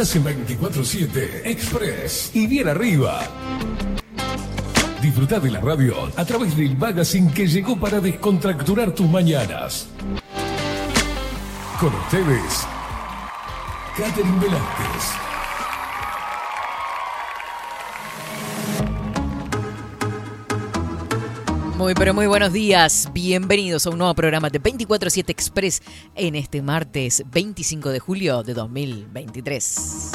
Estás en 24-7 Express y bien arriba. Disfruta de la radio a través del magazine que llegó para descontracturar tus mañanas. Con ustedes, Catherine Velázquez. Muy, pero muy buenos días. Bienvenidos a un nuevo programa de 24-7 Express en este martes 25 de julio de 2023.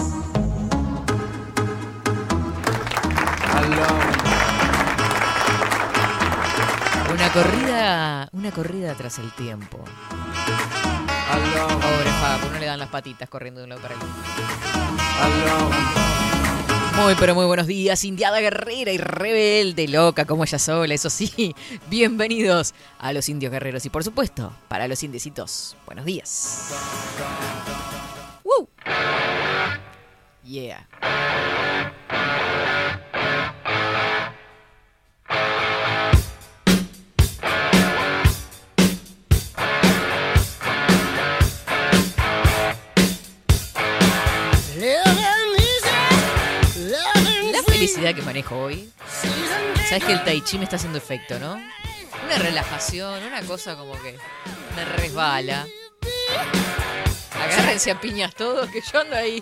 Una corrida, una corrida tras el tiempo. Pobre Facu, no le dan las patitas corriendo de un lado para el otro. Muy, pero muy buenos días, indiada guerrera y rebelde, loca como ella sola, eso sí. Bienvenidos a los indios guerreros y por supuesto, para los indecitos, buenos días. ¡Woo! Yeah. Felicidad que manejo hoy. Sabes que el tai chi me está haciendo efecto, ¿no? Una relajación, una cosa como que me resbala. Agárrense a piñas todos, que yo ando ahí.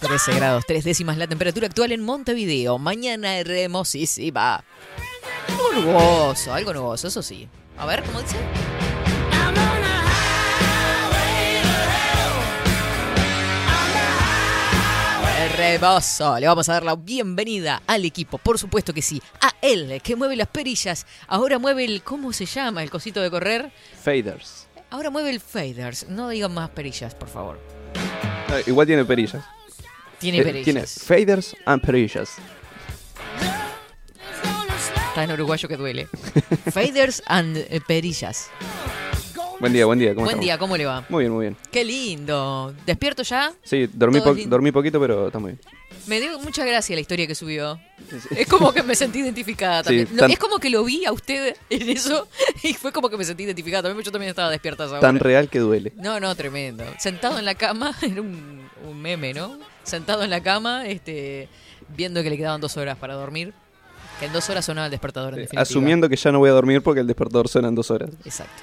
13 grados, tres décimas la temperatura actual en Montevideo. Mañana hermosísima. Nuboso, algo nuboso, eso sí. A ver, ¿cómo dice? Hermoso. Le vamos a dar la bienvenida al equipo, por supuesto que sí. A él, que mueve las perillas. Ahora mueve el. ¿Cómo se llama el cosito de correr? Faders. Ahora mueve el faders. No digan más perillas, por favor. Igual tiene perillas. Tiene Eh, perillas. Tiene faders and perillas. Está en uruguayo que duele. Faders and eh, perillas. Buen día, buen día. ¿cómo Buen estamos? día, ¿cómo le va? Muy bien, muy bien. Qué lindo. ¿Despierto ya? Sí, dormí, Todo po- lindo. dormí poquito, pero está muy bien. Me dio mucha gracia la historia que subió. Es como que me sentí identificada también. Lo- tan- es como que lo vi a usted en eso y fue como que me sentí identificada. También yo también estaba despierta esa Tan real que duele. No, no, tremendo. Sentado en la cama, era un, un meme, ¿no? Sentado en la cama, este, viendo que le quedaban dos horas para dormir. Que en dos horas sonaba el despertador, en definitiva. Asumiendo que ya no voy a dormir porque el despertador suena en dos horas. Exacto.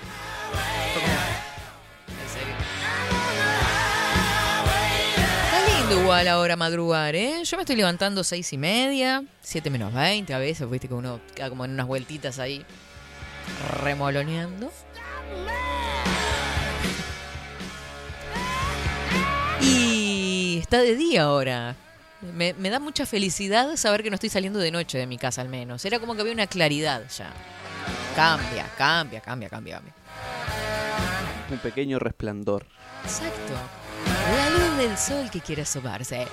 En serio. Está lindo igual ahora madrugar, ¿eh? Yo me estoy levantando seis y media, siete menos 20 a veces, viste que uno queda como en unas vueltitas ahí, remoloneando. Y está de día ahora. Me, me da mucha felicidad saber que no estoy saliendo de noche de mi casa al menos. Era como que había una claridad ya. Cambia, cambia, cambia, cambia, cambia. Un pequeño resplandor. Exacto. La luz del sol que quiere asomarse.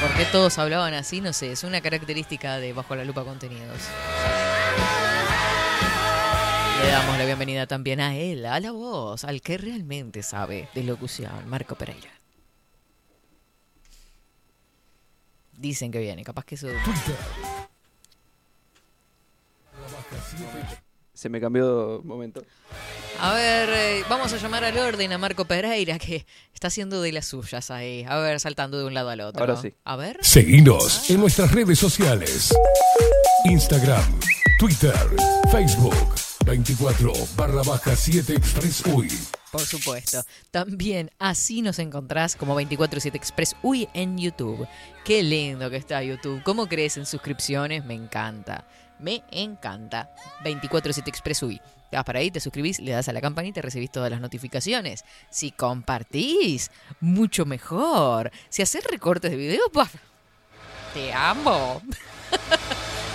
¿Por qué todos hablaban así? No sé, es una característica de Bajo la Lupa Contenidos. Le damos la bienvenida también a él, a la voz, al que realmente sabe de locución, Marco Pereira. Dicen que viene, capaz que eso... Twitter. Se me cambió de momento. A ver, eh, vamos a llamar al orden a Marco Pereira, que está haciendo de las suyas ahí. A ver, saltando de un lado al otro. Ahora sí. A ver. Seguinos en nuestras redes sociales. Instagram, Twitter, Facebook. 24 barra baja 7 Express UI. Por supuesto. También así nos encontrás como 247 Express UI en YouTube. Qué lindo que está YouTube. ¿Cómo crees en suscripciones? Me encanta. Me encanta. 247 Express UI. Te vas para ahí, te suscribís, le das a la campanita y recibís todas las notificaciones. Si compartís, mucho mejor. Si haces recortes de video, te amo.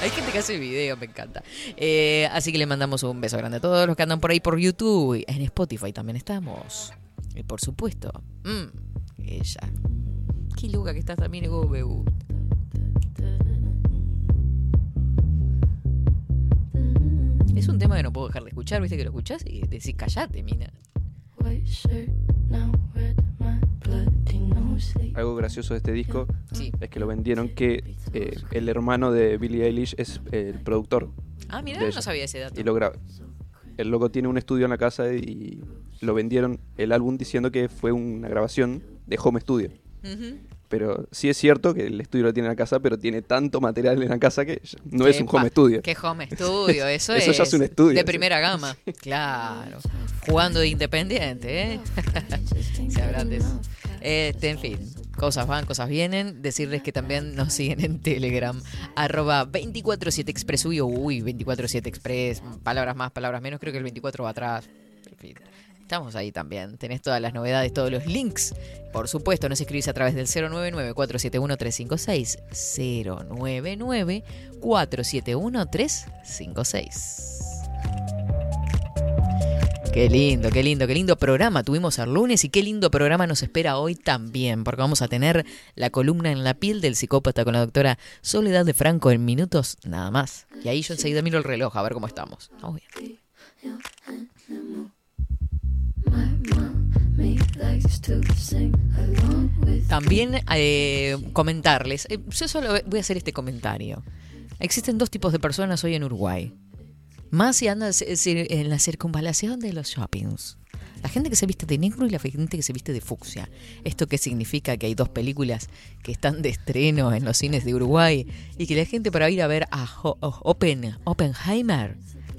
Hay gente que hace video, me encanta. Eh, así que le mandamos un beso grande a todos los que andan por ahí por YouTube. En Spotify también estamos. Y por supuesto, mm, ella. Qué loca que estás también, gusta. Es un tema que no puedo dejar de escuchar, viste que lo escuchás y decís, callate, mina. Algo gracioso de este disco Sí. es que lo vendieron que eh, el hermano de Billie Eilish es el productor Ah, mira, no sabía ese dato. y lo graba. El loco tiene un estudio en la casa y lo vendieron el álbum diciendo que fue una grabación de home studio. Pero sí es cierto que el estudio lo tiene en la casa, pero tiene tanto material en la casa que no es un home studio. ¿Qué home studio? Eso, Eso es. ya es un estudio, De sí. primera gama. Claro. Jugando de independiente, ¿eh? Se habrán de eso. Este, en fin. Cosas van, cosas vienen. Decirles que también nos siguen en Telegram. Arroba 247express. Uy, uy, 247express. Palabras más, palabras menos. Creo que el 24 va atrás. En fin. Estamos ahí también. Tenés todas las novedades, todos los links. Por supuesto, nos escribís a través del 099-471-356. 099-471-356. Qué lindo, qué lindo, qué lindo programa tuvimos el lunes y qué lindo programa nos espera hoy también, porque vamos a tener la columna en la piel del psicópata con la doctora Soledad de Franco en minutos nada más. Y ahí yo enseguida miro el reloj a ver cómo estamos. Bien. También eh, comentarles, eh, yo solo voy a hacer este comentario. Existen dos tipos de personas hoy en Uruguay. Más si anda en la circunvalación de los shoppings. La gente que se viste de negro y la gente que se viste de fucsia. ¿Esto qué significa? Que hay dos películas que están de estreno en los cines de Uruguay y que la gente para ir a ver a Ho- Oppenheimer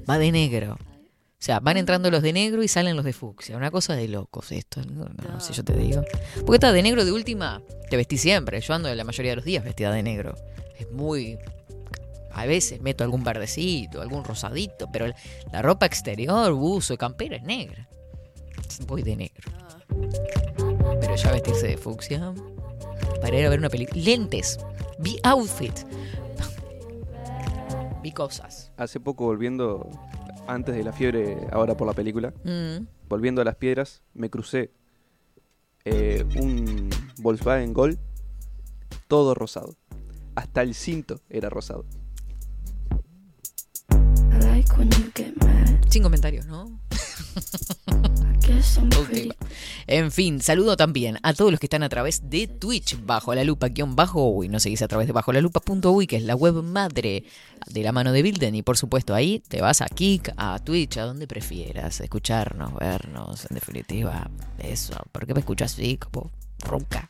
va de negro. O sea, van entrando los de negro y salen los de fucsia. Una cosa de locos esto. No, no, no, si yo te digo. Porque estás de negro de última, te vestí siempre. Yo ando la mayoría de los días vestida de negro. Es muy... A veces meto algún verdecito, algún rosadito, pero la- ropa exterior, buzo, campera es negra. Voy de negro. Pero ya vestirse de fucsia para ir a ver una película. Lentes. Vi outfit. Vi cosas. Hace poco volviendo, antes de la fiebre, ahora por la película, Mm. volviendo a las piedras, me crucé eh, un Volkswagen Gol todo rosado. Hasta el cinto era rosado. Sin comentarios, ¿no? En fin, saludo también a todos los que están a través de Twitch, bajo la lupa, guion bajo uy, nos seguís a través de bajo la lupa.uy, que es la web madre de la mano de Bilden. Y por supuesto, ahí te vas a Kik, a Twitch, a donde prefieras, escucharnos, vernos, en definitiva, eso. ¿Por qué me escuchas así, como ronca?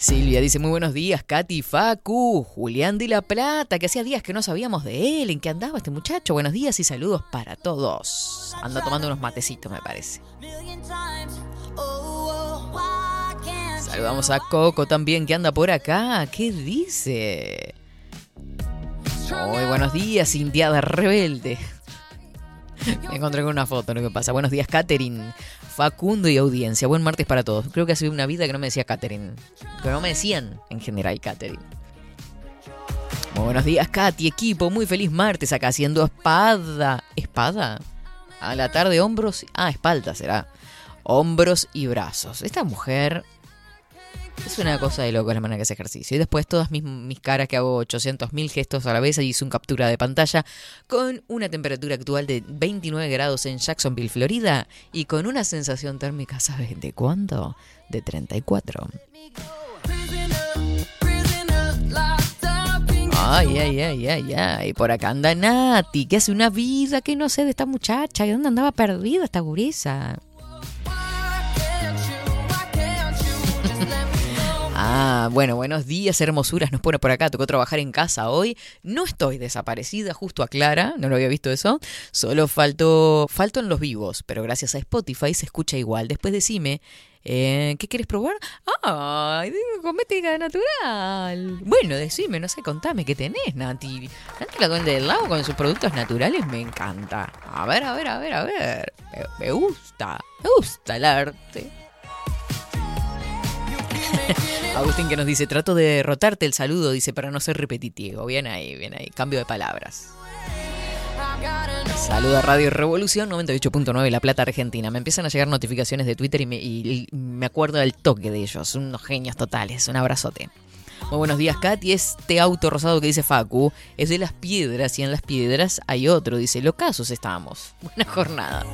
Silvia dice muy buenos días, Katy, Facu, Julián de la Plata, que hacía días que no sabíamos de él, en qué andaba este muchacho. Buenos días y saludos para todos. Anda tomando unos matecitos, me parece. Saludamos a Coco también, que anda por acá. ¿Qué dice? Muy buenos días, Indiada Rebelde. Me encontré con una foto, lo que pasa. Buenos días, Katherine, Facundo y audiencia. Buen martes para todos. Creo que ha sido una vida que no me decía Katherine. Que no me decían en general Katherine. Muy buenos días, Katy, equipo. Muy feliz martes acá haciendo espada. ¿Espada? A la tarde, hombros. Ah, espalda será. Hombros y brazos. Esta mujer es una cosa de loco la manera que hace ejercicio. Y después todas mis, mis caras que hago 800.000 gestos a la vez. Ahí hice un captura de pantalla con una temperatura actual de 29 grados en Jacksonville, Florida. Y con una sensación térmica, ¿sabes de cuánto? De 34. Ay, ay, ay, ay, ay. Por acá anda Nati, que hace una vida que no sé de esta muchacha. ¿Y dónde andaba perdida esta gurisa? Ah, bueno, buenos días, hermosuras. Nos pone por acá. Tocó trabajar en casa hoy. No estoy desaparecida, justo aclara. No lo había visto eso. Solo faltó, falto en los vivos, pero gracias a Spotify se escucha igual. Después decime, eh, ¿qué quieres probar? Digo, cosmética natural. Bueno, decime, no sé, contame qué tenés, Nati. Nati la duende del lago con sus productos naturales me encanta. A ver, a ver, a ver, a ver. Me gusta, me gusta el arte. Agustín que nos dice, trato de derrotarte el saludo, dice, para no ser repetitivo. Bien ahí, bien ahí. Cambio de palabras. Saluda Radio Revolución 98.9 La Plata, Argentina. Me empiezan a llegar notificaciones de Twitter y me, me acuerdo del toque de ellos. Unos genios totales. Un abrazote. Muy buenos días, Katy. Este auto rosado que dice Facu es de las piedras y en las piedras hay otro. Dice, locasos estamos. Buena jornada.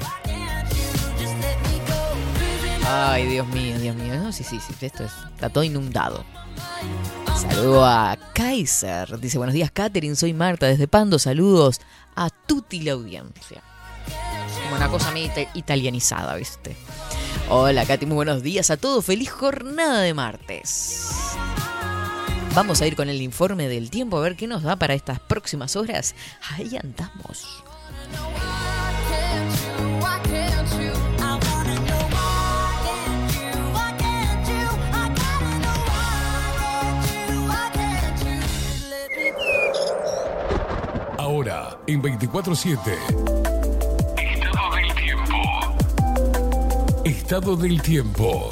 Ay, Dios mío, Dios mío. No, sí, sí, sí, esto es- está todo inundado. Saludo a Kaiser. Dice, buenos días, Katherine. Soy Marta desde Pando. Saludos a tutti la audiencia. Como una cosa medio ita- italianizada, ¿viste? Hola, Katy. Muy buenos días a todos. Feliz jornada de martes. Vamos a ir con el informe del tiempo a ver qué nos da para estas próximas horas. Ahí andamos. En 24-7. Estado del tiempo. Estado del tiempo.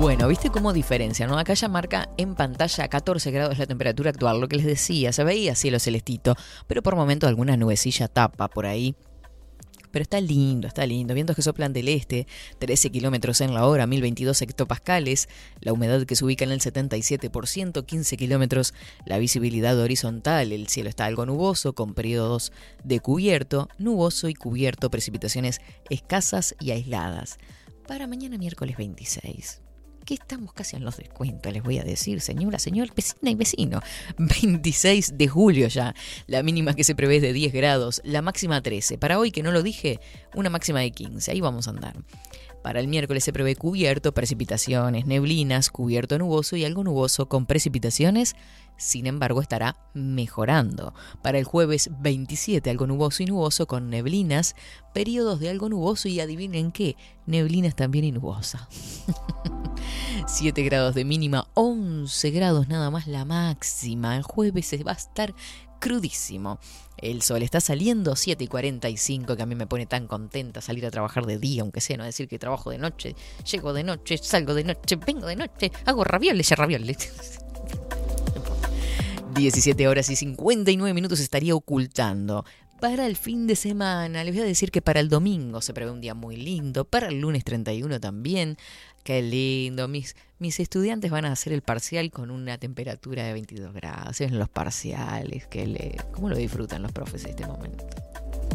Bueno, ¿viste cómo diferencia? ¿no? Acá ya marca en pantalla 14 grados la temperatura actual, lo que les decía, se veía cielo celestito, pero por momentos alguna nubecilla tapa por ahí. Pero está lindo, está lindo. Vientos que soplan del este, 13 kilómetros en la hora, 1022 hectopascales. La humedad que se ubica en el 77%, 15 kilómetros. La visibilidad horizontal, el cielo está algo nuboso, con periodos de cubierto, nuboso y cubierto, precipitaciones escasas y aisladas. Para mañana miércoles 26 que estamos casi en los descuentos, les voy a decir, señora, señor, vecina y vecino. 26 de julio ya. La mínima que se prevé es de 10 grados, la máxima 13. Para hoy, que no lo dije, una máxima de 15. Ahí vamos a andar. Para el miércoles se prevé cubierto, precipitaciones, neblinas, cubierto nuboso y algo nuboso con precipitaciones. Sin embargo, estará mejorando. Para el jueves 27, algo nuboso y nuboso con neblinas, periodos de algo nuboso y adivinen qué, neblinas también y nubosa. 7 grados de mínima, 11 grados nada más la máxima. El jueves se va a estar crudísimo. El sol está saliendo 7 y 45, que a mí me pone tan contenta salir a trabajar de día, aunque sea, no decir que trabajo de noche, llego de noche, salgo de noche, vengo de noche, hago ravioles y ravioles. 17 horas y 59 minutos estaría ocultando. Para el fin de semana, les voy a decir que para el domingo se prevé un día muy lindo, para el lunes 31 también. Qué lindo, mis, mis estudiantes van a hacer el parcial con una temperatura de 22 grados. En los parciales, que le, ¿cómo lo disfrutan los profes en este momento?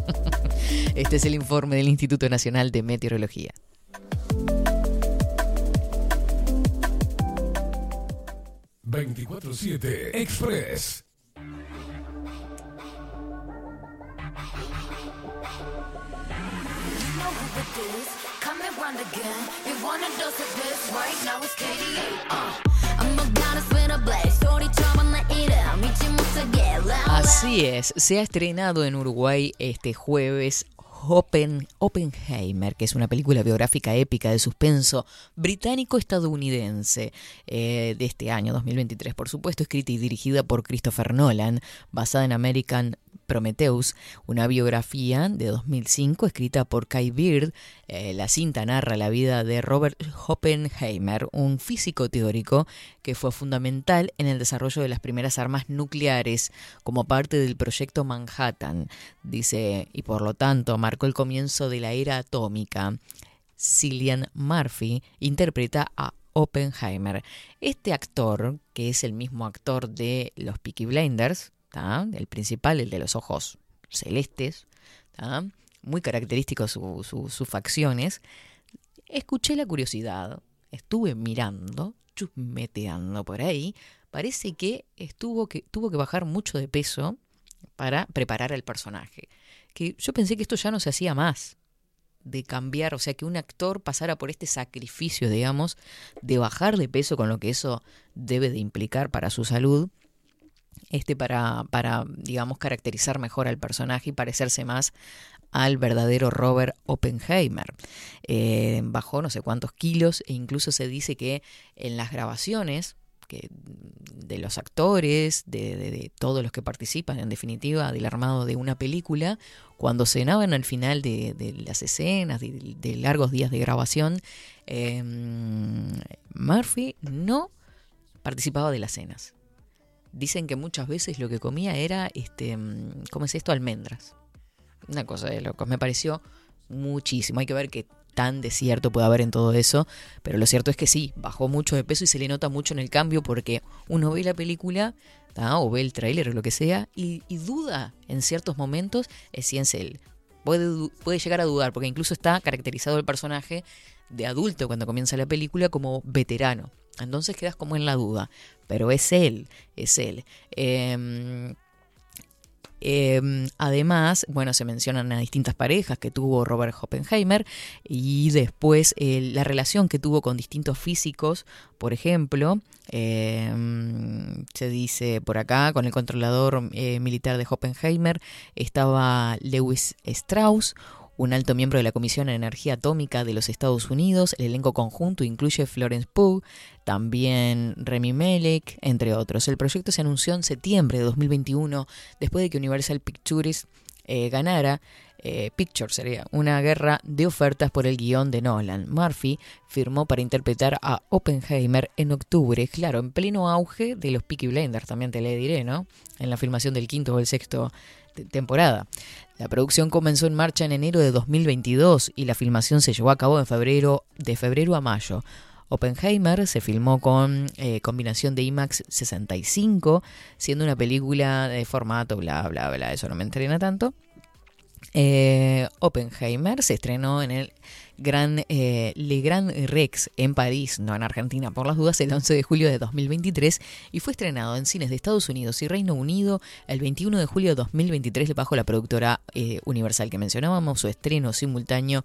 Este es el informe del Instituto Nacional de Meteorología. ...24-7 Express. Así es, se ha estrenado en Uruguay este jueves Open, Oppenheimer, que es una película biográfica épica de suspenso británico-estadounidense eh, de este año 2023, por supuesto, escrita y dirigida por Christopher Nolan, basada en American Prometheus, una biografía de 2005 escrita por Kai Bird. Eh, la cinta narra la vida de Robert Oppenheimer, un físico teórico que fue fundamental en el desarrollo de las primeras armas nucleares como parte del proyecto Manhattan, dice, y por lo tanto marcó el comienzo de la era atómica. Cillian Murphy interpreta a Oppenheimer. Este actor, que es el mismo actor de los Peaky Blinders, el principal, el de los ojos celestes, muy característico su- su- sus facciones, escuché la curiosidad, estuve mirando, chusmeteando por ahí, parece que, estuvo que tuvo que bajar mucho de peso para preparar al personaje. Que yo pensé que esto ya no se hacía más de cambiar, o sea, que un actor pasara por este sacrificio, digamos, de bajar de peso con lo que eso debe de implicar para su salud, este para, para digamos, caracterizar mejor al personaje y parecerse más al verdadero Robert Oppenheimer. Eh, bajó no sé cuántos kilos e incluso se dice que en las grabaciones que, de los actores, de, de- todos los que participan, en definitiva, del armado de una película, cuando cenaban al final de, de las escenas, de, largos días de grabación, eh, Murphy no participaba de las cenas. Dicen que muchas veces lo que comía era, este, mm, ¿cómo es esto? Almendras. Una cosa de locos. Me pareció muchísimo. Hay que ver qué tan desierto puede haber en todo eso. Pero lo cierto es que sí, bajó mucho de peso y se le nota mucho en el cambio porque uno ve la película ¿tá? o ve el tráiler o lo que sea y, y duda en ciertos momentos es si es él. Puede, puede llegar a dudar porque incluso está caracterizado el personaje de adulto cuando comienza la película como veterano. Entonces quedas como en la duda. Pero es él, es él. Em, em, además, bueno, se mencionan a distintas parejas que tuvo Robert Oppenheimer y después la relación que tuvo con distintos físicos, por ejemplo, em, se dice por acá, con el controlador eh, militar de Oppenheimer estaba Lewis Strauss, un alto miembro de la Comisión de Energía Atómica de los Estados Unidos. El elenco conjunto incluye Florence Pugh, también Remy Malek, entre otros. El proyecto se anunció en septiembre de 2021, después de que Universal Pictures eh, ganara eh, Pictures sería una guerra de ofertas por el guion de Nolan. Murphy firmó para interpretar a Oppenheimer en octubre, claro, en pleno auge de los Peaky Blinders, también te le diré, ¿no? En la filmación del quinto o el sexto temporada. La producción comenzó en marcha en enero de 2022 y la filmación se llevó a cabo en febrero, de febrero a mayo. Oppenheimer se filmó con eh, combinación de IMAX 65, siendo una película de formato, bla, bla, bla, eso no me entrena tanto. Eh, Oppenheimer se estrenó en el Gran, eh, Le Grand Rex en París, no en Argentina por las dudas, el 11 de julio de 2023 y fue estrenado en cines de Estados Unidos y Reino Unido el 21 de julio de 2023 bajo la productora eh, Universal que mencionábamos, su estreno simultáneo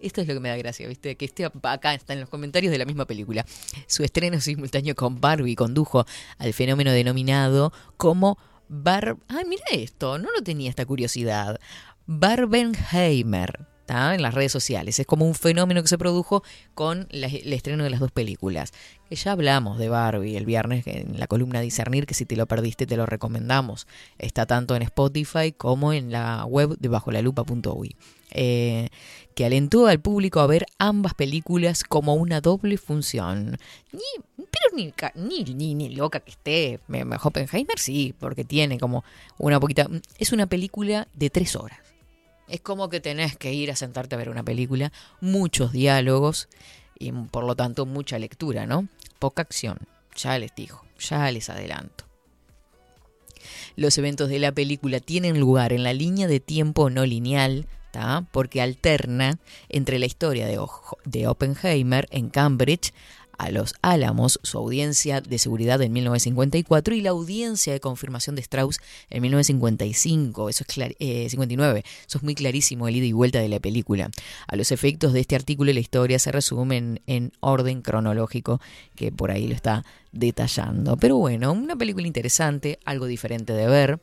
esto es lo que me da gracia, ¿viste? Que esté acá, está en los comentarios de la misma película. Su estreno simultáneo con Barbie condujo al fenómeno denominado como Bar... Ay, mira esto, no lo tenía esta curiosidad. Barbenheimer. En las redes sociales. Es como un fenómeno que se produjo con el estreno de las dos películas. Que ya hablamos de Barbie el viernes en la columna Discernir, que si te lo perdiste te lo recomendamos. Está tanto en Spotify como en la web de bajolalupa.uy. Eh, que alentó al público a ver ambas películas como una doble función. Ni, pero ni, ni, ni, loca que esté. Me- me- Oppenheimer sí, porque tiene como una poquita... Es una película de tres horas. Es como que tenés que ir a sentarte a ver una película, muchos diálogos y por lo tanto mucha lectura, ¿no? Poca acción, ya les digo, ya les adelanto. Los eventos de la película tienen lugar en la línea de tiempo no lineal, ¿tá? porque alterna entre la historia de, de Oppenheimer en Cambridge a los Álamos, su audiencia de seguridad en 1954 y la audiencia de confirmación de Strauss en 1955, eso es clar- eh, 59, eso es muy clarísimo el ida y vuelta de la película. A los efectos de este artículo la historia se resume en orden cronológico que por ahí lo está detallando. Pero bueno, una película interesante, algo diferente de ver.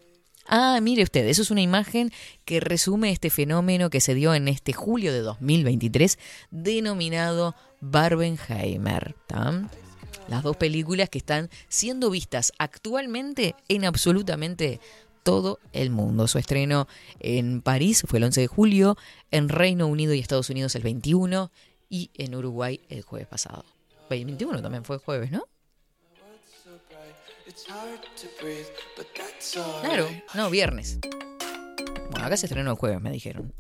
Ah, mire usted, eso es una imagen que resume este fenómeno que se dio en este julio de 2023, denominado Barbenheimer. ¿tá? Las dos películas que están siendo vistas actualmente en absolutamente todo el mundo. Su estreno en París fue el 11 de julio, en Reino Unido y Estados Unidos el 21 y en Uruguay el jueves pasado. 21 también fue jueves, ¿no? Claro, no, viernes. Bueno, acá se estrenó el jueves, me dijeron.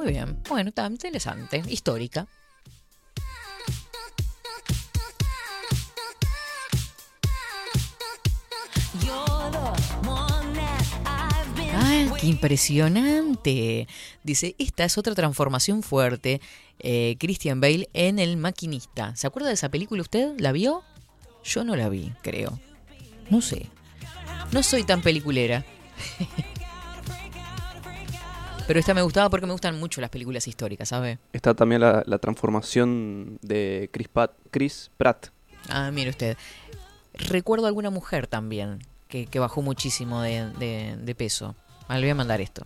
Muy bien, bueno, está interesante, histórica. ¡Ay, qué impresionante! Dice, esta es otra transformación fuerte. eh, Christian Bale en El Maquinista. ¿Se acuerda de esa película usted? ¿La vio? Yo no la vi, creo. No sé. No soy tan peliculera. Pero esta me gustaba porque me gustan mucho las películas históricas, ¿sabe? Está también la, la transformación de Chris, Pat- Chris Pratt. Ah, mire usted. Recuerdo alguna mujer también que, que bajó muchísimo de, de- de peso. Ah, le voy a mandar esto.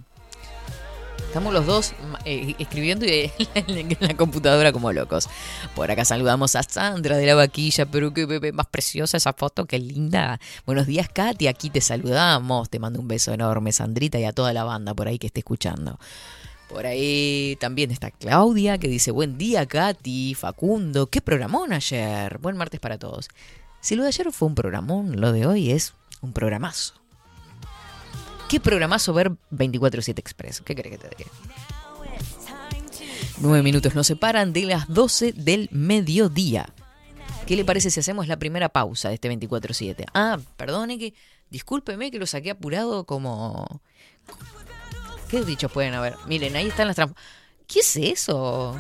Estamos los dos eh, escribiendo en la computadora como locos. Por acá saludamos a Sandra de la vaquilla, pero qué bebé más preciosa esa foto, qué linda. Buenos días, Katy, aquí te saludamos. Te mando un beso enorme, Sandrita, y a toda la banda por ahí que esté escuchando. Por ahí también está Claudia que dice, buen día Katy, Facundo, qué programón ayer. Buen martes para todos. Si lo de ayer fue un programón, lo de hoy es un programazo. ¿Qué programazo ver 24-7 Express? ¿Qué crees que te diga? Nueve minutos nos separan de las 12 del mediodía. ¿Qué le parece si hacemos la primera pausa de este 24-7? Ah, perdone que. Discúlpeme que lo saqué apurado como. ¿Qué dichos pueden haber? Miren, ahí están las trampas. ¿Qué es eso?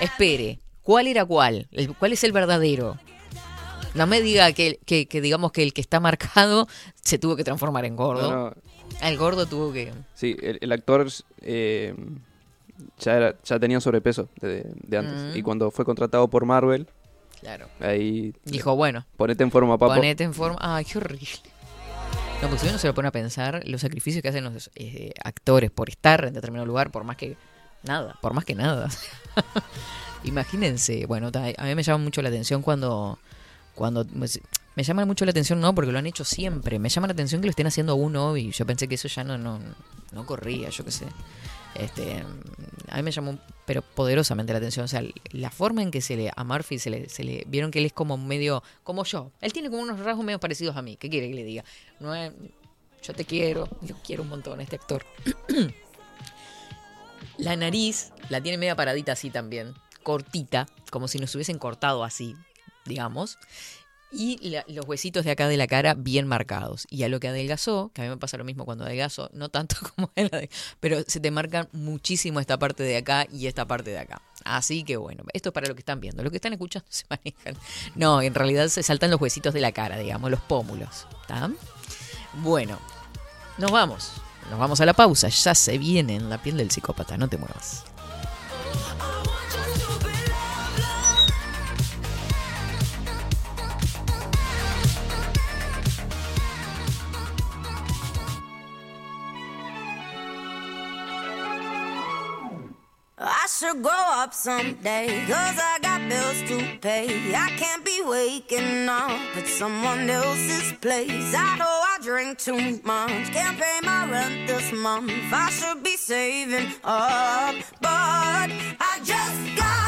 Espere, ¿cuál era cuál? ¿Cuál es el verdadero? No me diga que, que, que digamos que el que está marcado se tuvo que transformar en gordo. No, no, El gordo tuvo que. sí, el, el actor eh, ya, era- ya tenía sobrepeso de, de antes. Mm. Y cuando fue contratado por Marvel, Claro. ahí Dijo, bueno, ponete en forma, papo. ponete en forma. Ay, qué horrible. No, porque si uno se lo pone a pensar, los sacrificios que hacen los eh, actores por estar en determinado lugar, por más que nada, por más que nada. Imagínense, bueno, a mí me llama mucho la atención cuando, cuando pues, me llama mucho la atención, no, porque lo han hecho siempre. Me llama la atención que lo estén haciendo uno y yo pensé que eso ya no, no, no corría, yo qué sé. Este, a mí me llamó, pero poderosamente la atención. O sea, la forma en que se le a Murphy se le, se le vieron que él es como medio, como yo. Él tiene como unos rasgos medio parecidos a mí. ¿Qué quiere que le diga? No es, yo te quiero, yo quiero un montón a este actor. la nariz la tiene media paradita así también, cortita, como si nos hubiesen cortado así, digamos. Y los huesitos de acá de la cara bien marcados. Y a lo que adelgazó, que a mí me pasa lo mismo cuando adelgazo, no tanto como él, ade- pero se te marcan muchísimo esta parte de acá y esta parte de acá. Así que bueno, esto es para lo que están viendo. Lo que están escuchando se manejan. No, en realidad se saltan los huesitos de la cara, digamos, los pómulos. ¿Está? Bueno, nos vamos. Nos vamos a la pausa. Ya se viene en la piel del psicópata. No te muevas. I should grow up someday, cause I got bills to pay. I can't be waking up at someone else's place. I know I drink too much, can't pay my rent this month. I should be saving up, but I just got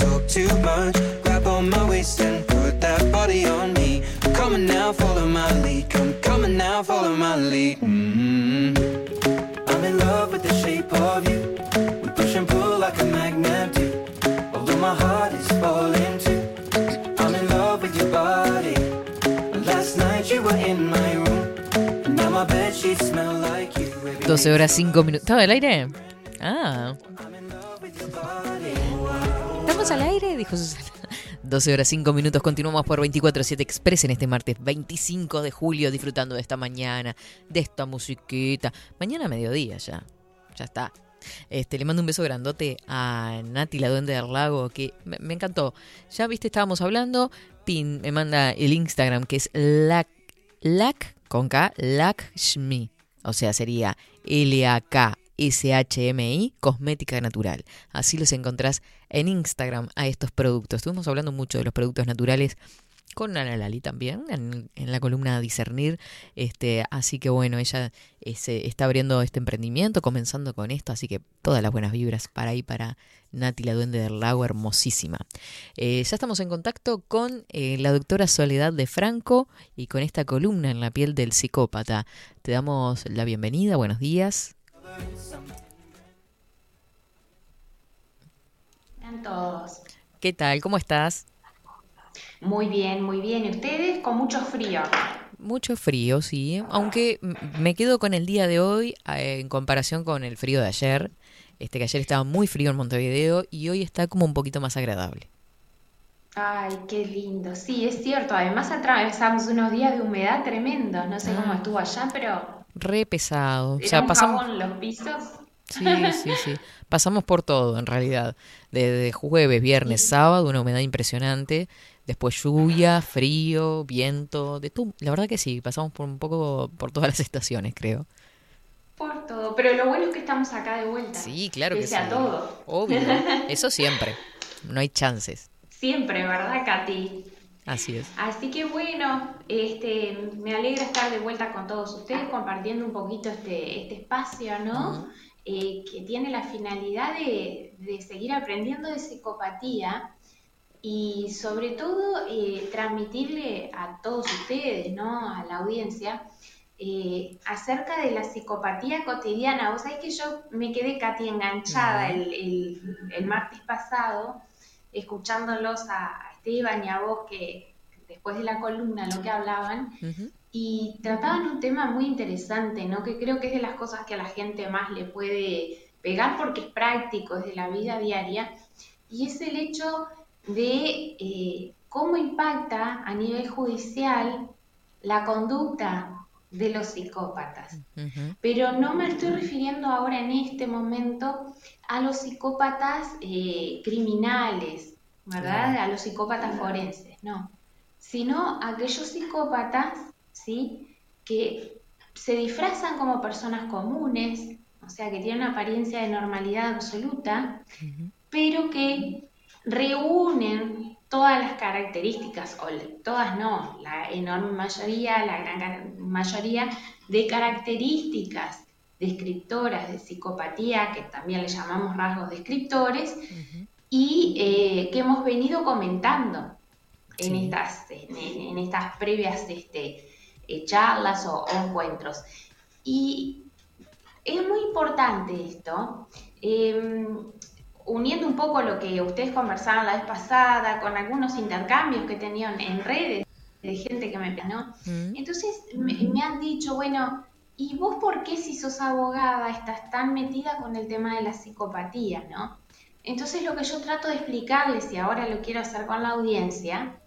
Come on now, follow my lead. Come, come on now, follow my lead. mm I'm in love with the shape of you. We push and pull like a magnet do. Although my heart is falling too. I'm in love with your body. Last night you were in my room. And now my bed sheets smell like you. Every 12 horas 5 minutos. ¿Estaba al aire? Ah. ¿Estamos al aire? Dijo Susana. 12 horas 5 minutos. Continuamos por 24-7 Express en este martes 25 de julio, disfrutando de esta mañana, de esta musiquita. Mañana mediodía ya. Ya está. Este, le mando un beso grandote a Nati, la duende del lago, que me, me encantó. Ya viste, estábamos hablando. Pin me manda el Instagram que es lac, lac con K, Lakshmi. O sea, sería L-A-K. SHMI Cosmética Natural. Así los encontrás en Instagram a estos productos. Estuvimos hablando mucho de los productos naturales con Ana Lali también en, la columna Discernir. Este, así que bueno, ella se está abriendo este emprendimiento, comenzando con esto, así que todas las buenas vibras para ahí, para Nati, la duende del lago, hermosísima. Eh, ya estamos en contacto con eh, la doctora Soledad de Franco y con esta columna en la piel del psicópata. Te damos la bienvenida, buenos días. Están todos. ¿Qué tal? ¿Cómo estás? Muy bien, muy bien. ¿Y ustedes? Con mucho frío. mucho frío, sí. Aunque me quedo con el día de hoy eh, en comparación con el frío de ayer. Este que ayer estaba muy frío en Montevideo y hoy está como un poquito más agradable. Ay, qué lindo. Sí, es cierto. Además atravesamos unos días de humedad tremendos. No sé cómo Ah. estuvo allá, pero Re pesado. O sea, un pasamos. jabón los pisos. Sí, sí, sí. Pasamos por todo, en realidad. Desde jueves, viernes, sábado, una humedad impresionante. Después lluvia, frío, viento, de todo. La verdad que sí, pasamos por un poco por todas las estaciones, creo. Por todo. Pero lo bueno es que estamos acá de vuelta. Sí, claro que sí. a todo. Obvio. Eso siempre. No hay chances. Siempre, ¿verdad, Katy? Así es. Así que bueno, este, me alegra estar de vuelta con todos ustedes compartiendo un poquito este, este espacio, ¿no? Eh, que tiene la finalidad de, de seguir aprendiendo de psicopatía y sobre todo eh, transmitirle a todos ustedes, ¿no? A la audiencia, eh, acerca de la psicopatía cotidiana. Vos sabés que yo me quedé, Katy, enganchada el, el- el martes pasado, escuchándolos a Esteban y a vos, que después de la columna lo que hablaban, y trataban un tema muy interesante, ¿no? Que creo que es de las cosas que a la gente más le puede pegar porque es práctico, es de la vida diaria, y es el hecho de eh, cómo impacta a nivel judicial la conducta de los psicópatas. Pero no me estoy refiriendo ahora en este momento a los psicópatas eh, criminales, ¿verdad? A los psicópatas forenses, no. Sino a aquellos psicópatas, ¿sí? Que se disfrazan como personas comunes, o sea, que tienen una apariencia de normalidad absoluta, pero que reúnen todas las características, o todas no, la enorme mayoría, la gran mayoría de características descriptoras de psicopatía, que también le llamamos rasgos descriptores, y eh, que hemos venido comentando en, estas, en, estas previas este, eh, charlas o, o encuentros. Y es muy importante esto, eh, uniendo un poco lo que ustedes conversaron la vez pasada, con algunos intercambios que tenían en redes de gente que me... ¿no? Mm. Entonces me, me han dicho, bueno, ¿y vos por qué si sos abogada estás tan metida con el tema de la psicopatía, no? Entonces lo que yo trato de explicarles, y ahora lo quiero hacer con la audiencia,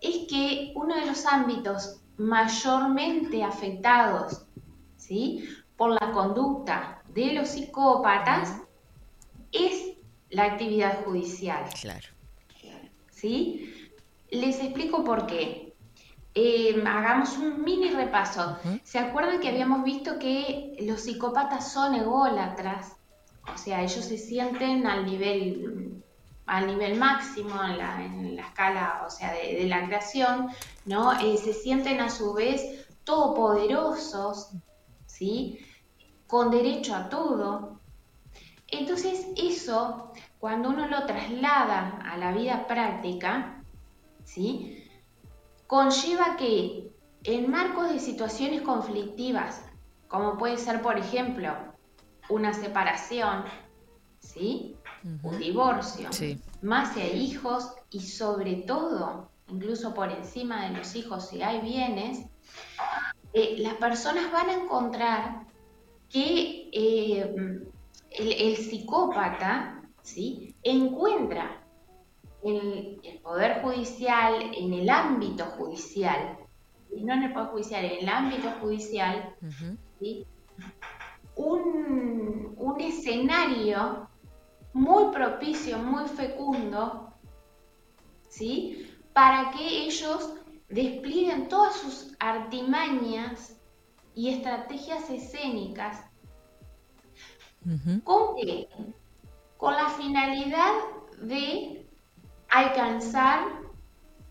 es que uno de los ámbitos mayormente afectados, ¿sí? por la conducta de los psicópatas es la actividad judicial. Claro. ¿sí? Les explico por qué. Eh, hagamos un mini repaso. ¿Se acuerdan que habíamos visto que los psicópatas son ególatras? O sea, ellos se sienten al nivel, al nivel máximo en la, escala, o sea, de, de la creación, ¿no? Eh, se sienten a su vez todopoderosos, ¿sí? Con derecho a todo. Entonces, eso, cuando uno lo traslada a la vida práctica, ¿sí? Conlleva que en marcos de situaciones conflictivas, como puede ser, por ejemplo, una separación, ¿sí? Un divorcio, Sí. más si hay hijos y sobre todo, incluso por encima de los hijos si hay bienes, eh, las personas van a encontrar que eh, el, el psicópata ¿sí? encuentra en el poder judicial, en el ámbito judicial, y no en el poder judicial, en el ámbito judicial. ¿sí? un, un escenario muy propicio, muy fecundo, ¿sí? para que ellos desplieguen todas sus artimañas y estrategias escénicas. ¿Con qué? Con la finalidad de alcanzar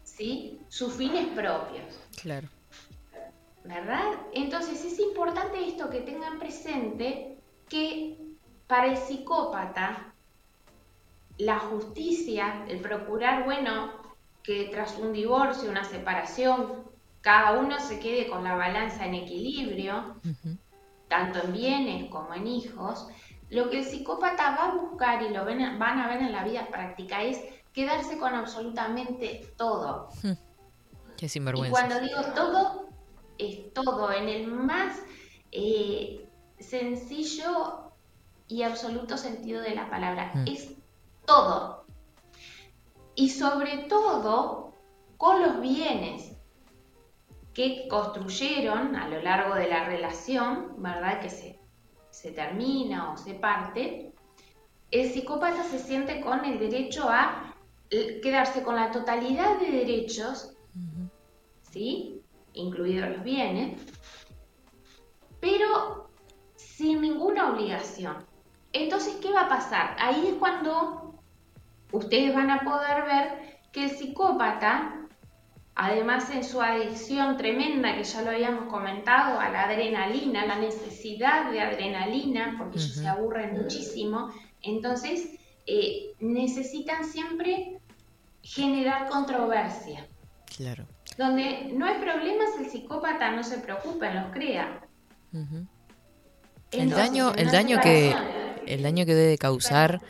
¿sí? sus fines propios. Claro. ¿verdad? Entonces es importante esto que tengan presente que para el psicópata la justicia, el procurar, bueno, que tras un divorcio, una separación, cada uno se quede con la balanza en equilibrio, tanto en bienes como en hijos, lo que el psicópata va a buscar y lo ven- van a ver en la vida práctica es quedarse con absolutamente todo. Qué Y sinvergüenza. cuando digo todo, es todo en el más eh, sencillo y absoluto sentido de la palabra. Mm. Es todo. Y sobre todo con los bienes que construyeron a lo largo de la relación, ¿verdad? Que se, se termina o se parte, el psicópata se siente con el derecho a quedarse con la totalidad de derechos, ¿sí? Incluidos los bienes, pero sin ninguna obligación. Entonces, ¿qué va a pasar? Ahí es cuando ustedes van a poder ver que el psicópata, además en su adicción tremenda, que ya lo habíamos comentado, a la adrenalina, la necesidad de adrenalina, porque ellos se aburren muchísimo, entonces eh, necesitan siempre generar controversia. Claro. Donde no hay problemas, el psicópata no se preocupa, los crea. El daño, el daño que, el daño que debe causar,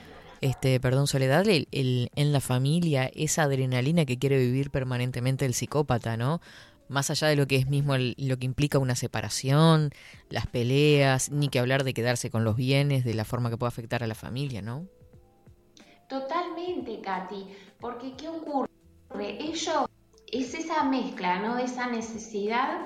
este, perdón, Soledad, el- el- en la familia, esa adrenalina que quiere vivir permanentemente el psicópata, ¿no? Más allá de lo que es mismo el- lo que implica una separación, las peleas, ni que hablar de quedarse con los bienes, de la forma que puede afectar a la familia, ¿no? Totalmente, Katy, porque ¿qué ocurre? Ellos, es esa mezcla, ¿no? De esa necesidad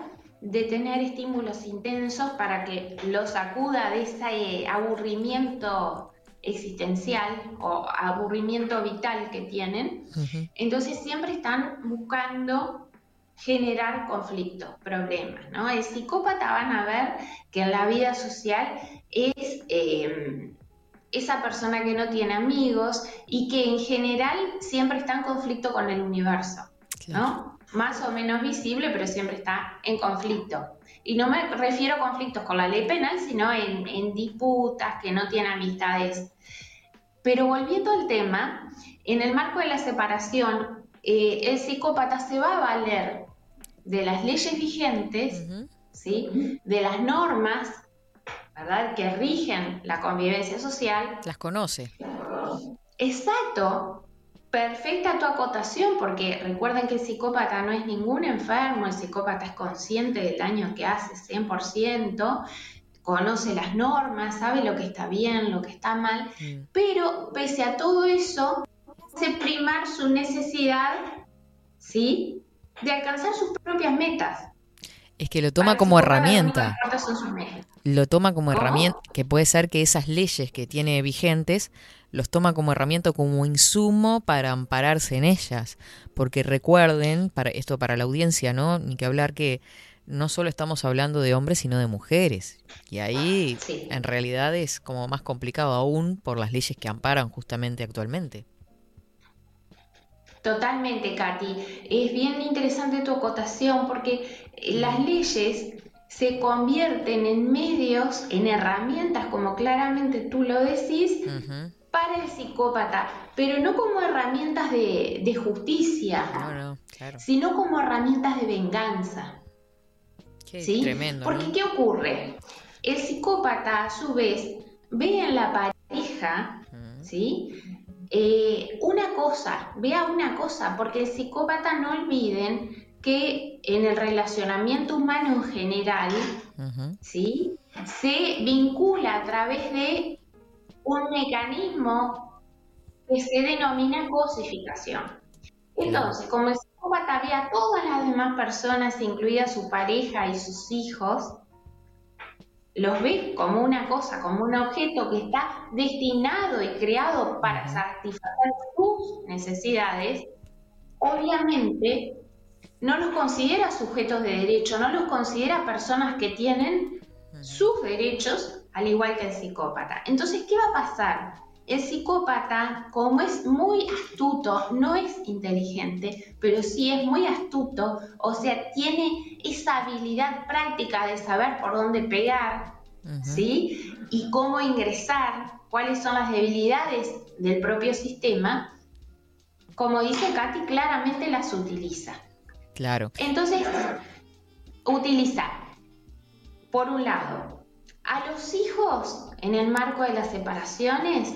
de tener estímulos intensos para que los sacuda de ese eh, aburrimiento existencial o aburrimiento vital que tienen. Entonces siempre están buscando generar conflictos, problemas, ¿no? El psicópata van a ver que en la vida social es eh, esa persona que no tiene amigos y que en general siempre está en conflicto con el universo, ¿no? Más o menos visible, pero siempre está en conflicto. Y no me refiero a conflictos con la ley penal, sino en, en disputas, que no tiene amistades. Pero volviendo al tema, en el marco de la separación, eh, el psicópata se va a valer de las leyes vigentes, ¿sí? de las normas ¿verdad? que rigen la convivencia social. Las conoce. Exacto. Perfecta tu acotación, porque recuerden que el psicópata no es ningún enfermo, el psicópata es consciente del daño que hace 100%, conoce las normas, sabe lo que está bien, lo que está mal, pero pese a todo eso, hace primar su necesidad, ¿sí? De alcanzar sus propias metas. Es que lo toma Para como herramienta. que importa son sus metas. Lo toma como ¿Cómo? herramienta, que puede ser que esas leyes que tiene vigentes los toma como herramienta, como insumo para ampararse en ellas. Porque recuerden, para esto para la audiencia, ¿no? Ni que hablar que no solo estamos hablando de hombres, sino de mujeres. Y ahí en realidad es como más complicado aún por las leyes que amparan justamente actualmente. Totalmente, Katy. Es bien interesante tu acotación porque eh, las leyes se convierten en medios, en herramientas, como claramente tú lo decís, para el psicópata, pero no como herramientas de, de justicia, sino como herramientas de venganza. Qué ¿sí? tremendo. Porque ¿no? ¿qué ocurre? El psicópata, a su vez, ve en la pareja, ¿sí? Eh, una cosa, vea una cosa, porque el psicópata no olviden que en el relacionamiento humano en general, ¿sí? Se vincula a través de un mecanismo que se denomina cosificación. Entonces, como el psicópata ve a todas las demás personas, incluida su pareja y sus hijos, los ve como una cosa, como un objeto que está destinado y creado para satisfacer sus necesidades, obviamente no los considera sujetos de derecho, no los considera personas que tienen sus derechos al igual que el psicópata. Entonces, ¿qué va a pasar? El psicópata, como es muy astuto, no es inteligente, pero sí es muy astuto, o sea, tiene esa habilidad práctica de saber por dónde pegar, ¿sí? Y cómo ingresar, cuáles son las debilidades del propio sistema. Como dice Katy, claramente las utiliza. Claro. Entonces, utiliza, por un lado, a los hijos en el marco de las separaciones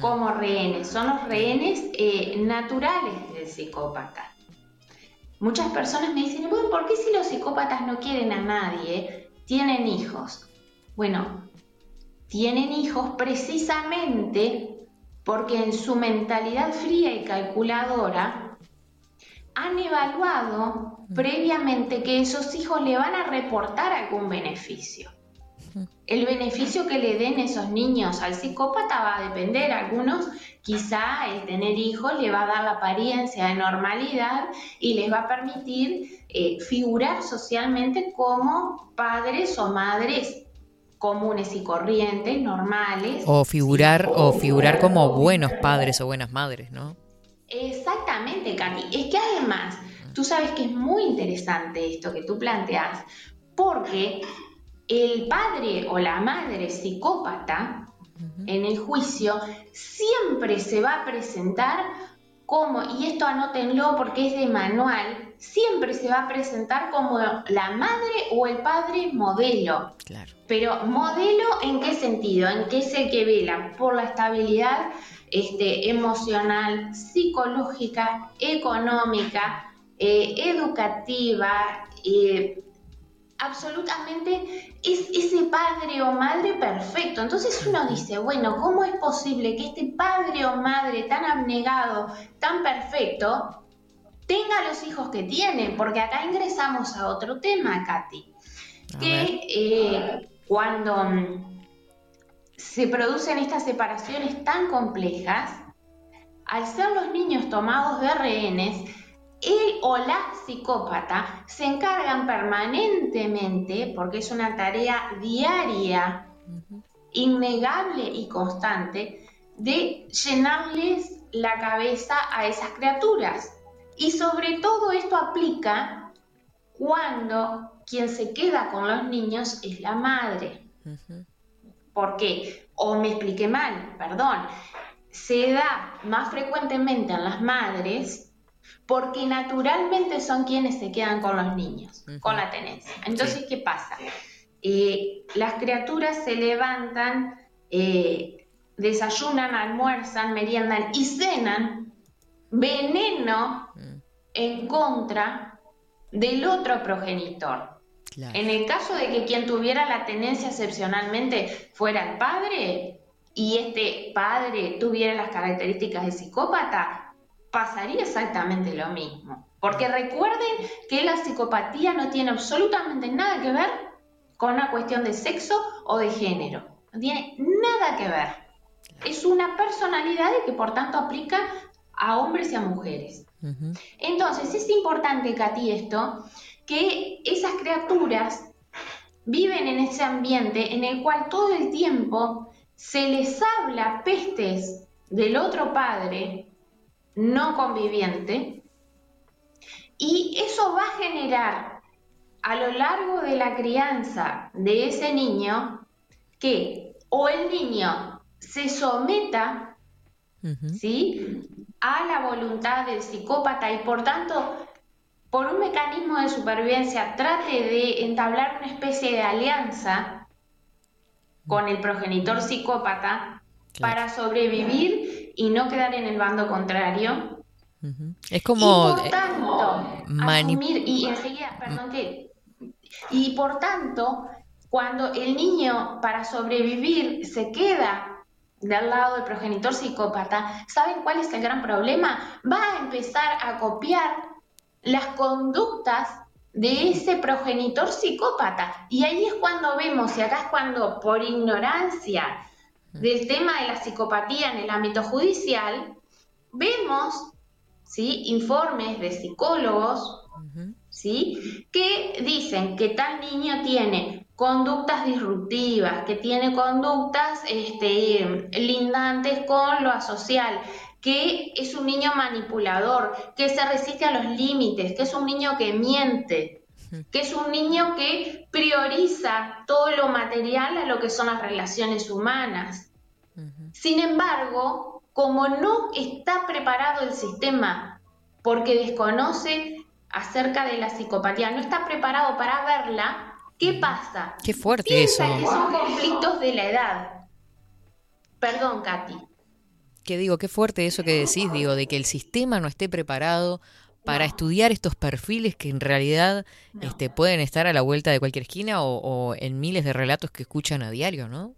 como rehenes, son los rehenes eh, naturales del psicópata. muchas personas me dicen, bueno, ¿por qué si los psicópatas no quieren a nadie, tienen hijos? Bueno, tienen hijos precisamente porque en su mentalidad fría y calculadora han evaluado previamente que esos hijos le van a reportar algún beneficio. El beneficio que le den esos niños al psicópata va a depender. Algunos quizá el tener hijos le va a dar la apariencia de normalidad y les va a permitir eh, figurar socialmente como padres o madres comunes y corrientes, normales. O figurar, o figurar como buenos padres o buenas madres, ¿no? Exactamente, Katy. Es que además, tú sabes que es muy interesante esto que tú planteas, porque el padre o la madre psicópata en el juicio siempre se va a presentar como, y esto anótenlo porque es de manual, siempre se va a presentar como la madre o el padre modelo. Claro. Pero modelo en qué sentido? En que es el que vela por la estabilidad este, emocional, psicológica, económica, eh, educativa, eh, absolutamente es ese padre o madre perfecto. Entonces uno dice, bueno, ¿cómo es posible que este padre o madre tan abnegado, tan perfecto, tenga los hijos que tiene? Porque acá ingresamos a otro tema, Katy, que eh, cuando mm, se producen estas separaciones tan complejas, al ser los niños tomados de rehenes, él o la psicópata se encargan permanentemente, porque es una tarea diaria, innegable y constante, de llenarles la cabeza a esas criaturas. Y sobre todo esto aplica cuando quien se queda con los niños es la madre. ¿Por qué? O me expliqué mal, perdón. Se da más frecuentemente en las madres porque naturalmente son quienes se quedan con los niños, con la tenencia. Entonces, ¿qué pasa? Eh, las criaturas se levantan, eh, desayunan, almuerzan, meriendan y cenan veneno en contra del otro progenitor. En el caso de que quien tuviera la tenencia excepcionalmente fuera el padre y este padre tuviera las características de psicópata, pasaría exactamente lo mismo. Porque recuerden que la psicopatía no tiene absolutamente nada que ver con una cuestión de sexo o de género. No tiene nada que ver. Es una personalidad y que por tanto aplica a hombres y a mujeres. Entonces es importante, Katy, esto, que esas criaturas viven en ese ambiente en el cual todo el tiempo se les habla pestes del otro padre no conviviente, y eso va a generar a lo largo de la crianza de ese niño que o el niño se someta ¿sí? a la voluntad del psicópata y por tanto por un mecanismo de supervivencia trate de entablar una especie de alianza con el progenitor psicópata para sobrevivir y no quedar en el bando contrario. Es como... Y por tanto, asumir, y enseguida, perdón, que... Y por tanto, cuando el niño para sobrevivir se queda del lado del progenitor psicópata, ¿saben cuál es el gran problema? Va a empezar a copiar las conductas de ese progenitor psicópata. Y ahí es cuando vemos, y acá es cuando por ignorancia del tema de la psicopatía en el ámbito judicial, vemos ¿sí? informes de psicólogos ¿sí? que dicen que tal niño tiene conductas disruptivas, que tiene conductas este, lindantes con lo asocial, que es un niño manipulador, que se resiste a los límites, que es un niño que miente, que es un niño que prioriza todo lo material a lo que son las relaciones humanas. Sin embargo, como no está preparado el sistema porque desconoce acerca de la psicopatía, no está preparado para verla, ¿qué pasa? Qué fuerte Piensa eso. que son conflictos de la edad. Perdón, Katy. Que digo, qué fuerte eso que decís, digo, de que el sistema no esté preparado para estudiar estos perfiles que en realidad este, pueden estar a la vuelta de cualquier esquina o, o en miles de relatos que escuchan a diario, ¿no?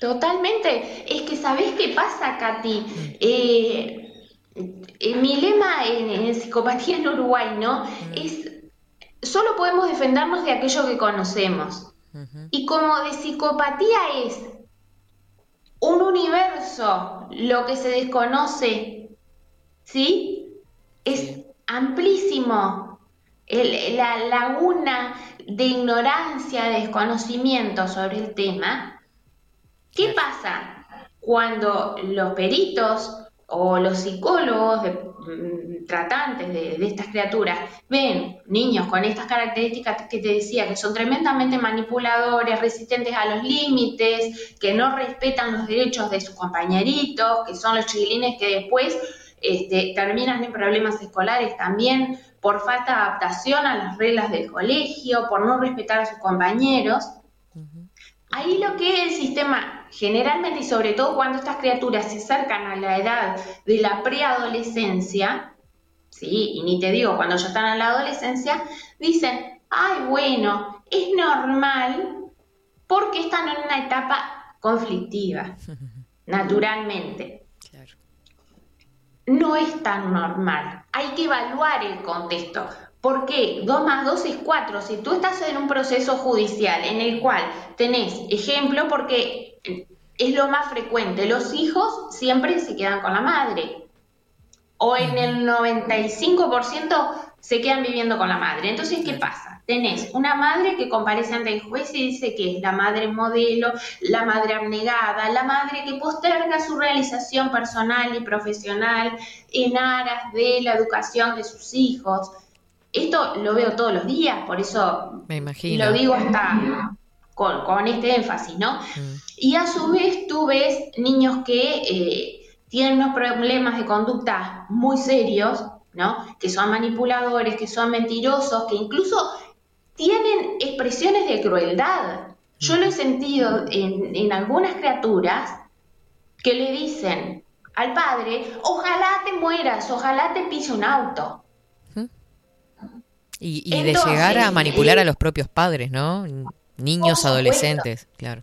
Totalmente. Es que ¿sabés qué pasa, Katy? Eh, eh, mi lema en, en psicopatía en Uruguay, ¿no? Es solo podemos defendernos de aquello que conocemos. Y como de psicopatía es un universo, lo que se desconoce, ¿sí? Es amplísimo. El- la laguna de ignorancia, de desconocimiento sobre el tema. ¿Qué pasa cuando los peritos o los psicólogos de- mm, tratantes de, de estas criaturas ven niños con estas características que te decía, que son tremendamente manipuladores, resistentes a los límites, que no respetan los derechos de sus compañeritos, que son los chiquilines que después este, terminan en problemas escolares también por falta de adaptación a las reglas del colegio, por no respetar a sus compañeros. Ahí lo que el sistema, generalmente y sobre todo cuando estas criaturas se acercan a la edad de la preadolescencia, ¿sí? y ni te digo cuando ya están en la adolescencia, dicen, ay, bueno, es normal porque están en una etapa conflictiva, naturalmente. No es tan normal. Hay que evaluar el contexto. ¿Por qué? 2 más 2 es 4. Si tú estás en un proceso judicial en el cual tenés ejemplo, porque es lo más frecuente, los hijos siempre se quedan con la madre. O en el 95% se quedan viviendo con la madre. Entonces, ¿qué pasa? Tenés una madre que comparece ante el juez y dice que es la madre modelo, la madre abnegada, la madre que posterga su realización personal y profesional en aras de la educación de sus hijos. Esto lo veo todos los días, por eso Me imagino. lo digo hasta con, con este énfasis, ¿no? Y a su vez tú ves niños que eh, tienen unos problemas de conducta muy serios, ¿no? Que son manipuladores, que son mentirosos, que incluso tienen expresiones de crueldad. Yo lo he sentido en, en algunas criaturas que le dicen al padre, ojalá te mueras, ojalá te pise un auto. Y, y Entonces, de llegar a manipular eh, a los propios padres, ¿no? Niños, adolescentes, claro.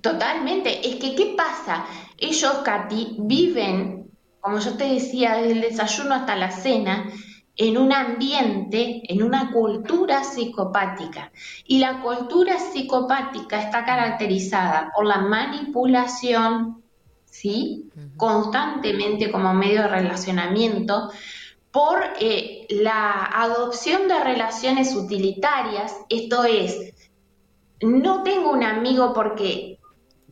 Totalmente. Es que, ¿qué pasa? Ellos, Katy, viven, como yo te decía, desde el desayuno hasta la cena, en un ambiente, en una cultura psicopática. Y la cultura psicopática está caracterizada por la manipulación, ¿sí? Constantemente como medio de relacionamiento, por eh, la adopción de relaciones utilitarias, esto es, no tengo un amigo porque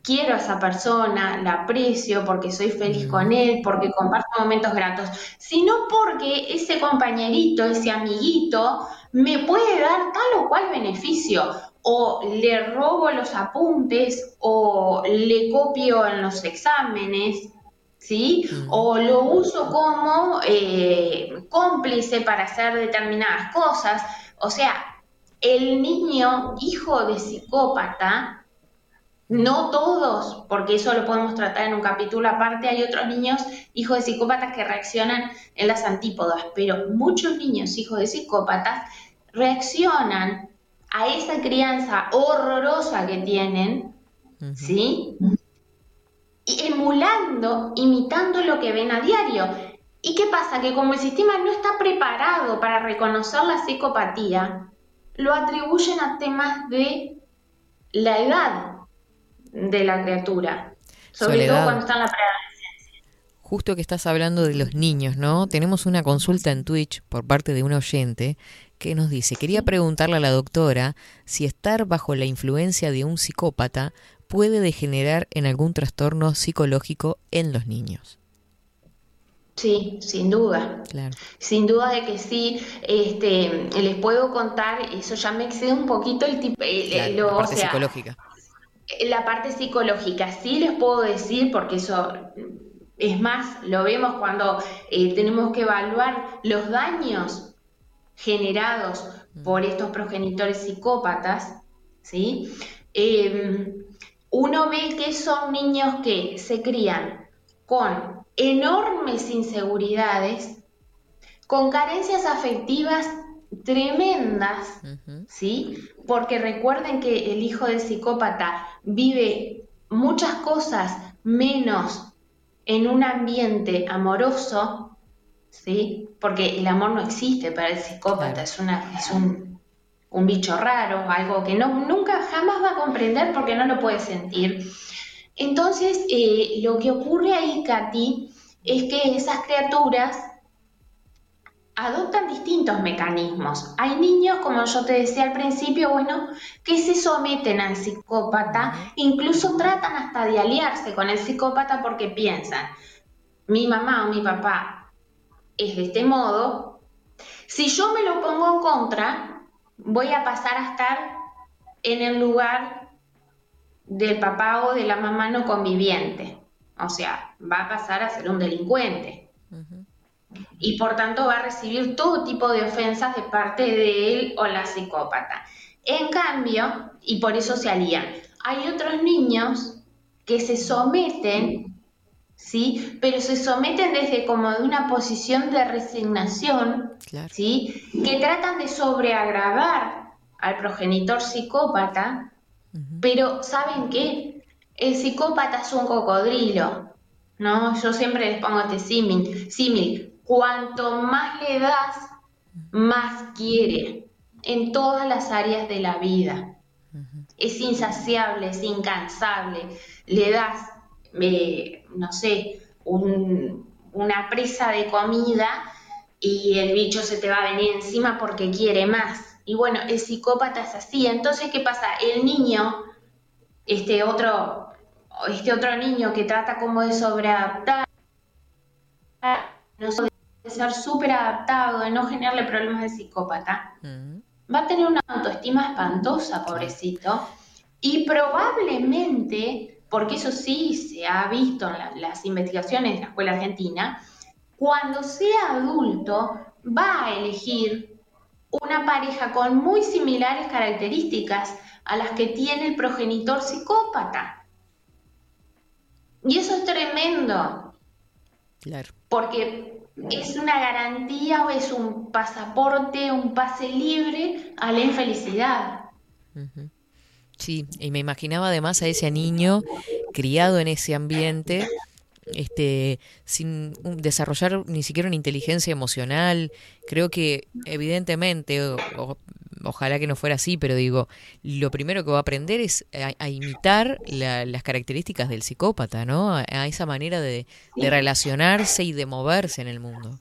quiero a esa persona, la aprecio, porque soy feliz con él, porque comparto momentos gratos, sino porque ese compañerito, ese amiguito, me puede dar tal o cual beneficio. O le robo los apuntes, o le copio en los exámenes, ¿sí? O lo uso como eh, cómplice para hacer determinadas cosas. O sea, el niño, hijo de psicópata, no todos, porque eso lo podemos tratar en un capítulo aparte, hay otros niños hijos de psicópatas que reaccionan en las antípodas, pero muchos niños hijos de psicópatas reaccionan a esa crianza horrorosa que tienen, ¿sí? Y emulando, imitando lo que ven a diario. ¿Y qué pasa? Que como el sistema no está preparado para reconocer la psicopatía, lo atribuyen a temas de la edad de la criatura, sobre Soledad. todo cuando está en la preadolescencia. Justo que estás hablando de los niños, ¿no? Tenemos una consulta en Twitch por parte de un oyente que nos dice, quería preguntarle a la doctora si estar bajo la influencia de un psicópata puede degenerar en algún trastorno psicológico en los niños. Sí, sin duda. Claro. Sin duda de que sí, este, les puedo contar, eso ya me excede un poquito el tipo, el- Claro, lo- la o parte sea, psicológica. La parte psicológica, sí les puedo decir, porque eso es más, lo vemos cuando eh, tenemos que evaluar los daños generados por estos progenitores psicópatas, ¿sí? Eh, uno ve que son niños que se crían con enormes inseguridades, con carencias afectivas tremendas, ¿sí? Porque recuerden que el hijo del psicópata vive muchas cosas menos en un ambiente amoroso, ¿sí? Porque el amor no existe para el psicópata, es, una, es un, un bicho raro, algo que no, nunca jamás va a comprender porque no lo puede sentir. Entonces, eh, lo que ocurre ahí, Katy, es que esas criaturas adoptan distintos mecanismos. Hay niños, como yo te decía al principio, bueno, que se someten al psicópata, incluso tratan hasta de aliarse con el psicópata porque piensan, mi mamá o mi papá es de este modo, si yo me lo pongo en contra, voy a pasar a estar en el lugar del papá o de la mamá no conviviente. O sea, va a pasar a ser un delincuente y por tanto va a recibir todo tipo de ofensas de parte de él o la psicópata. En cambio, y por eso se alían, hay otros niños que se someten, ¿sí? Pero se someten desde como de una posición de resignación, ¿sí? Que tratan de sobreagravar al progenitor psicópata, pero ¿saben qué? El psicópata es un cocodrilo, ¿no? Yo siempre les pongo este símil, símil cuanto más le das, más quiere en todas las áreas de la vida. Es insaciable, es incansable. Le das, eh, no sé, una presa de comida y el bicho se te va a venir encima porque quiere más. Y bueno, el psicópata es así. Entonces, ¿qué pasa? El niño, este otro, este otro niño que trata como de sobreadaptar, no ser súper adaptado, de no generarle problemas de psicópata, va a tener una autoestima espantosa, pobrecito, y probablemente, porque eso sí se ha visto en las investigaciones de la escuela argentina, cuando sea adulto va a elegir una pareja con muy similares características a las que tiene el progenitor psicópata. Y eso es tremendo. Claro. Porque es una garantía o es un pasaporte, un pase libre a la infelicidad. Sí, y me imaginaba además a ese niño criado en ese ambiente, este, sin desarrollar ni siquiera una inteligencia emocional. Creo que evidentemente, ojalá que no fuera así, pero digo, lo primero que va a aprender es a, imitar las características del psicópata, ¿no? A, esa manera de, relacionarse y de moverse en el mundo.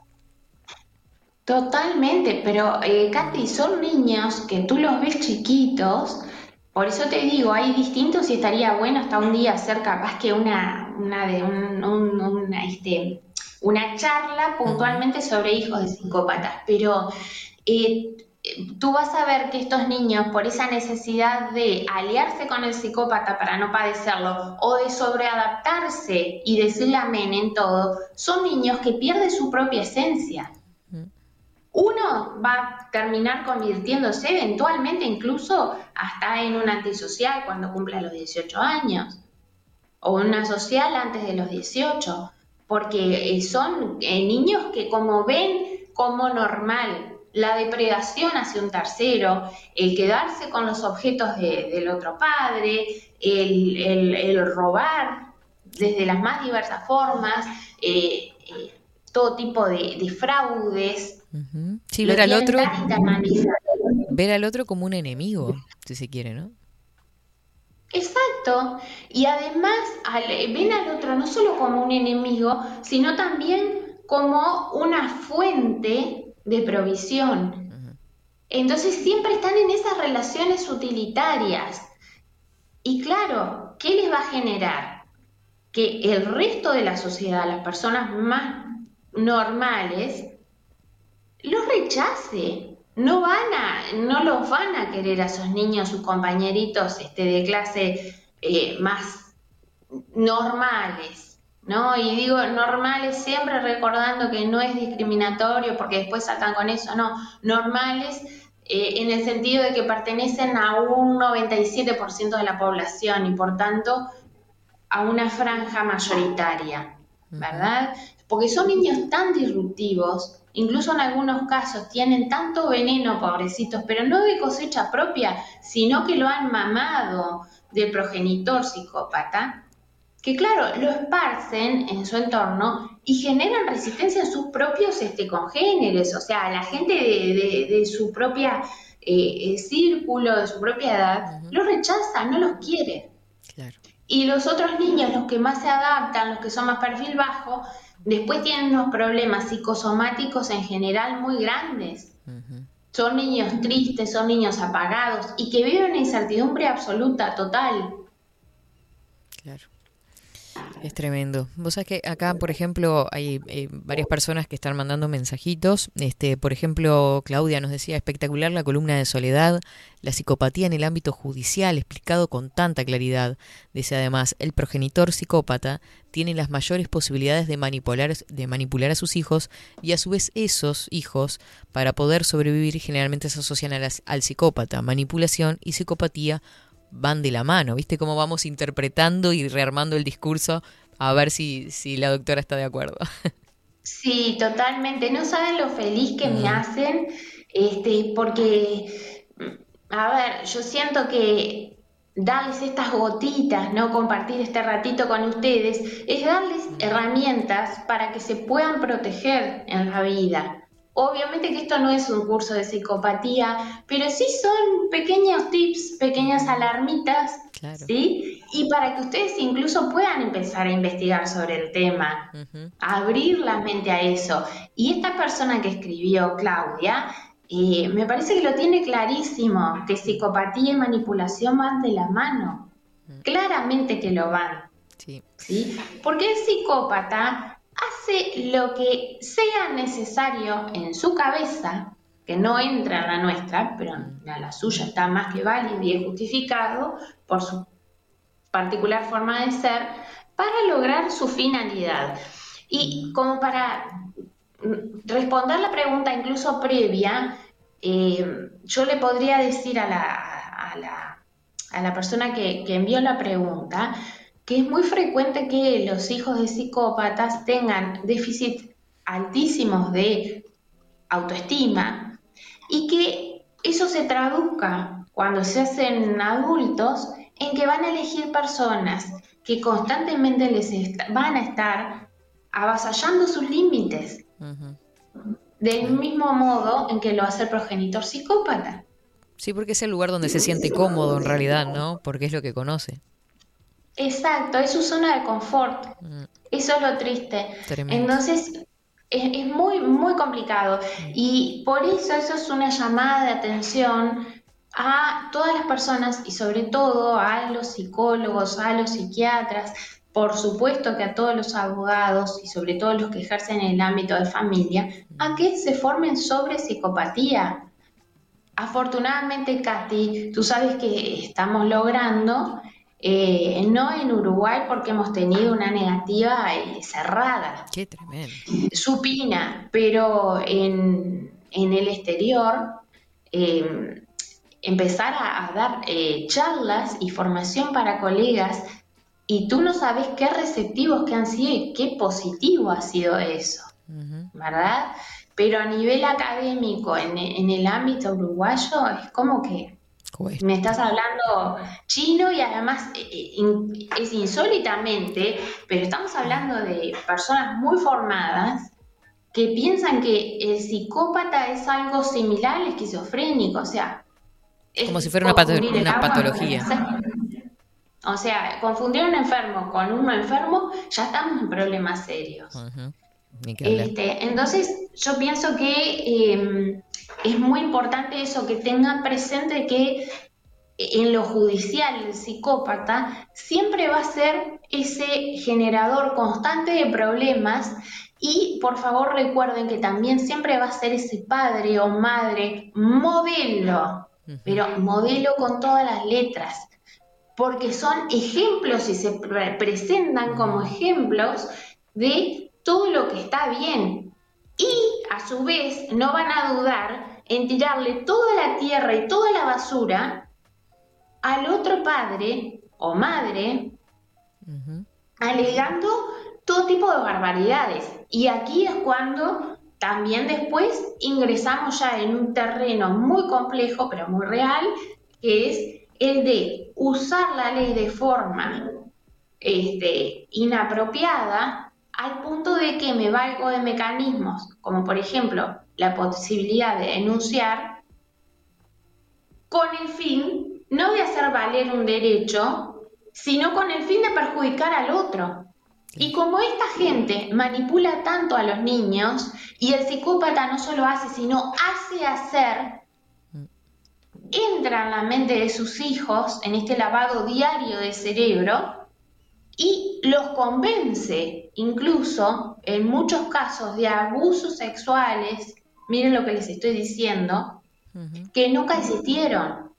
Totalmente, pero eh, Katy, son niños que tú los ves chiquitos, por eso te digo, hay distintos y estaría bueno hasta un día hacer capaz que una, una de un, este, una charla puntualmente sobre hijos de psicópatas, pero eh, tú vas a ver que estos niños, por esa necesidad de aliarse con el psicópata para no padecerlo o de sobreadaptarse y decirle amén en todo, son niños que pierden su propia esencia. Uno va a terminar convirtiéndose eventualmente incluso hasta en un antisocial cuando cumpla los 18 años o una social antes de los 18, porque son eh, niños que como ven como normal la depredación hacia un tercero, el quedarse con los objetos del otro padre, el, robar desde las más diversas formas, eh, eh, todo tipo de, fraudes. Sí, ver al otro. Ver al otro como un enemigo, si se quiere, ¿no? Exacto. Y además ven al otro no solo como un enemigo, sino también como una fuente de provisión. Entonces siempre están en esas relaciones utilitarias. Y claro, ¿qué les va a generar? Que el resto de la sociedad, las personas más normales, los rechace. No van a, no los van a querer a esos niños, sus compañeritos este, de clase eh, más normales. ¿No? Y digo normales siempre recordando que no es discriminatorio porque después saltan con eso, no, normales eh, en el sentido de que pertenecen a un 97% de la población y por tanto a una franja mayoritaria, ¿verdad? Porque son niños tan disruptivos incluso en algunos casos tienen tanto veneno, pobrecitos, pero no de cosecha propia, sino que lo han mamado del progenitor psicópata, que claro, lo esparcen en su entorno y generan resistencia en sus propios este, congéneres, o sea, la gente de, de- de su propia eh, eh, círculo, de su propia edad, los rechaza, no los quiere. Claro. Y los otros niños, los que más se adaptan, los que son más perfil bajo, después tienen unos problemas psicosomáticos en general muy grandes. Son niños tristes, son niños apagados y que viven en incertidumbre absoluta, total. Es tremendo. Vos sabés que acá, por ejemplo, hay eh, varias personas que están mandando mensajitos. Este, por ejemplo, Claudia nos decía espectacular la columna de Soledad, la psicopatía en el ámbito judicial, explicado con tanta claridad. Dice además, el progenitor psicópata tiene las mayores posibilidades de manipular, de manipular a sus hijos y a su vez esos hijos, para poder sobrevivir, generalmente se asocian a al psicópata. Manipulación y psicopatía van de la mano, ¿viste cómo vamos interpretando y rearmando el discurso? A ver si, si la doctora está de acuerdo. Sí, totalmente. No saben lo feliz que me hacen, este, porque, mm, a ver, yo siento que darles estas gotitas, ¿no? Compartir este ratito con ustedes, es darles herramientas para que se puedan proteger en la vida. Obviamente que esto no es un curso de psicopatía, pero sí son pequeños tips, pequeñas alarmitas, ¿sí? Y para que ustedes incluso puedan empezar a investigar sobre el tema abrir la mente a eso. Y esta persona que escribió, Claudia, eh, me parece que lo tiene clarísimo, que psicopatía y manipulación van de la mano. Claramente que lo van. Sí. Porque el psicópata hace lo que sea necesario en su cabeza, que no entra en la nuestra, pero en la suya está más que válido y justificado por su particular forma de ser, para lograr su finalidad. Y como para responder la pregunta incluso previa, eh, yo le podría decir a la, a la, a la persona que envió la pregunta que es muy frecuente que los hijos de psicópatas tengan déficit altísimos de autoestima y que eso se traduzca cuando se hacen adultos en que van a elegir personas que constantemente les van a estar avasallando sus límites, del mismo modo en que lo hace el progenitor psicópata. Sí, porque es el lugar donde se siente cómodo en realidad, ¿no? Porque es lo que conoce. Exacto, es su zona de confort. Eso es lo triste. Tremendo. Entonces, es, es muy, muy complicado. Y por eso eso es una llamada de atención a todas las personas y sobre todo a los psicólogos, a los psiquiatras, por supuesto que a todos los abogados y sobre todo los que ejercen en el ámbito de familia, a que se formen sobre psicopatía. Afortunadamente, Katy, tú sabes que estamos logrando, eh, no en Uruguay porque hemos tenido una negativa eh, cerrada, Qué tremendo. supina, pero en, en el exterior eh, empezar a, a dar charlas y formación para colegas y tú no sabes qué receptivos que han sido y qué positivo ha sido eso, ¿verdad? Pero a nivel académico, en, en el ámbito uruguayo, es como que me estás hablando chino y además eh, eh, es insólitamente, pero estamos hablando de personas muy formadas que piensan que el psicópata es algo similar al esquizofrénico, o sea, es Como si fuera una, pato- patología. O sea, confundir a un enfermo con uno enfermo, ya estamos en problemas serios. Este, entonces, yo pienso que eh, es muy importante eso, que tengan presente que en lo judicial el psicópata siempre va a ser ese generador constante de problemas y por favor recuerden que también siempre va a ser ese padre o madre modelo, pero modelo con todas las letras, porque son ejemplos y se pre- presentan como ejemplos de todo lo que está bien. Y a su vez no van a dudar en tirarle toda la tierra y toda la basura al otro padre o madre, alegando todo tipo de barbaridades. Y aquí es cuando también después ingresamos ya en un terreno muy complejo, pero muy real, que es el de usar la ley de forma este, inapropiada al punto de que me valgo de mecanismos, como por ejemplo la posibilidad de denunciar, con el fin no de hacer valer un derecho, sino con el fin de perjudicar al otro. Y como esta gente manipula tanto a los niños y el psicópata no solo hace, sino hace hacer, entra en la mente de sus hijos en este lavado diario de cerebro y los convence, incluso en muchos casos de abusos sexuales, miren lo que les estoy diciendo, que nunca existieron.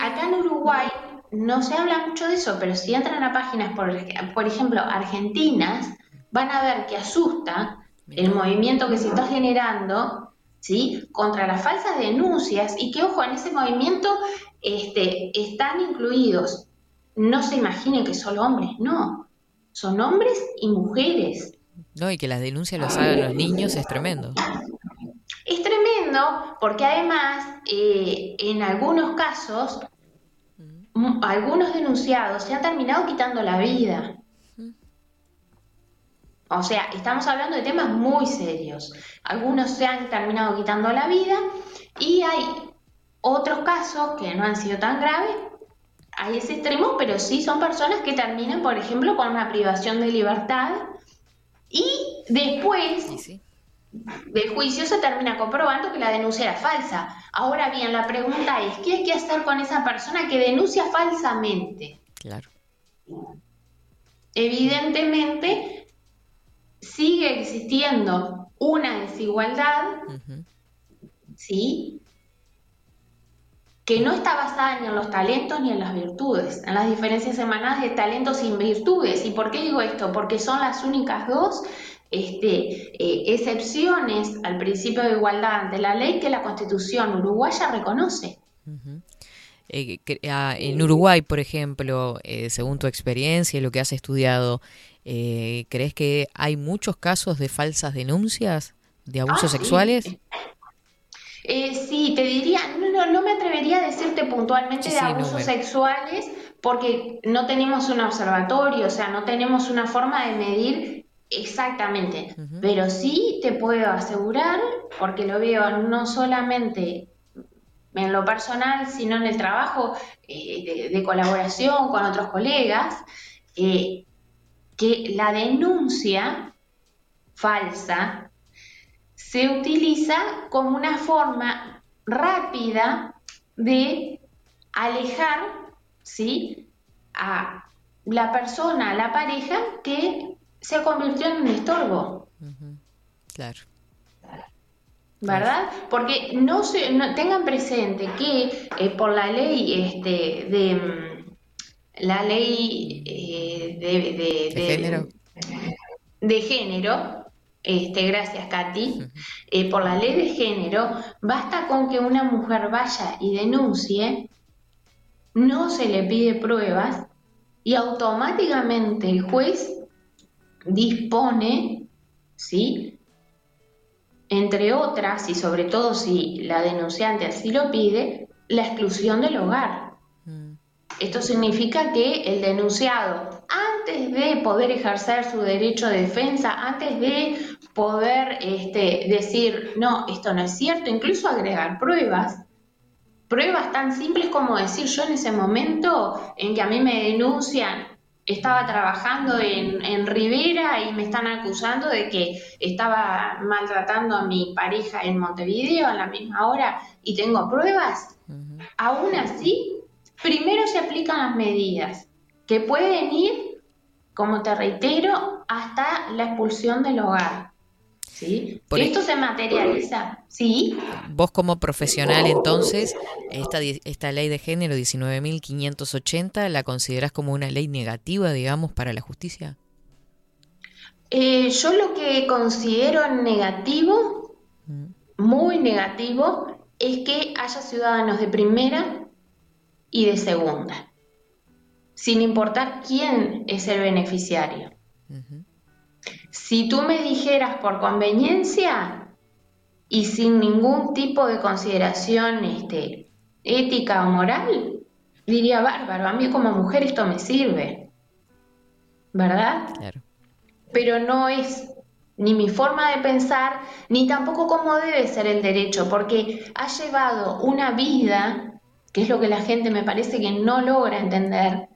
Acá en Uruguay no se habla mucho de eso, pero si entran a páginas, por, por ejemplo, argentinas, van a ver que asusta el movimiento que se está generando, ¿sí? Contra las falsas denuncias y que, ojo, en ese movimiento este, están incluidos, no se imaginen que solo hombres, no, son hombres y mujeres. No, y que las denuncias los hagan los niños es tremendo. Es tremendo porque además eh, en algunos casos algunos denunciados se han terminado quitando la vida. O sea, estamos hablando de temas muy serios. Algunos se han terminado quitando la vida y hay otros casos que no han sido tan graves. Hay ese extremo, pero sí son personas que terminan, por ejemplo, con una privación de libertad y después del juicio se termina comprobando que la denuncia era falsa. Ahora bien, la pregunta es, ¿qué hay que hacer con esa persona que denuncia falsamente? Claro. Evidentemente, sigue existiendo una desigualdad, ¿sí? Que no está basada ni en los talentos ni en las virtudes, en las diferencias emanadas de talentos sin virtudes. ¿Y por qué digo esto? Porque son las únicas dos este, eh, excepciones al principio de igualdad ante la ley que la Constitución uruguaya reconoce. Eh, ah, en Uruguay, por ejemplo, eh, según tu experiencia y lo que has estudiado, eh, ¿crees que hay muchos casos de falsas denuncias de abusos Ah, sí. Eh, sí, te diría, no, no, no me atrevería a decirte puntualmente Sí, de abusos sexuales porque no tenemos un observatorio, o sea, no tenemos una forma de medir exactamente, pero sí te puedo asegurar, porque lo veo no solamente en lo personal, sino en el trabajo eh, de, de colaboración con otros colegas, eh, que la denuncia falsa se utiliza como una forma rápida de alejar, ¿sí? a la persona, a la pareja que se convirtió en un estorbo. Claro. ¿verdad? Porque no se, no- tengan presente que eh, por la ley este, de mm, la ley eh, de, de- ¿De de- género? de género, este, gracias Katy, eh, por la ley de género, basta con que una mujer vaya y denuncie, no se le pide pruebas y automáticamente el juez dispone, ¿sí? Entre otras, y sobre todo si la denunciante así lo pide, la exclusión del hogar. Esto significa que el denunciado, antes de poder ejercer su derecho de defensa, antes de poder este, decir, no, esto no es cierto, incluso agregar pruebas, pruebas tan simples como decir, yo en ese momento en que a mí me denuncian, estaba trabajando en, en Rivera y me están acusando de que estaba maltratando a mi pareja en Montevideo a la misma hora y tengo pruebas, aún así, primero se aplican las medidas que pueden ir, como te reitero, hasta la expulsión del hogar. ¿sí? Por esto se materializa, ¿sí? Vos como profesional, entonces, esta, esta ley de género 19.580, ¿la considerás como una ley negativa, digamos, para la justicia? Eh, yo lo que considero negativo, muy negativo, es que haya ciudadanos de primera y de segunda, sin importar quién es el beneficiario. Si tú me dijeras por conveniencia y sin ningún tipo de consideración este, ética o moral, diría bárbaro, a mí como mujer esto me sirve. ¿Verdad? Claro. Pero no es ni mi forma de pensar, ni tampoco cómo debe ser el derecho, porque ha llevado una vida, que es lo que la gente me parece que no logra entender,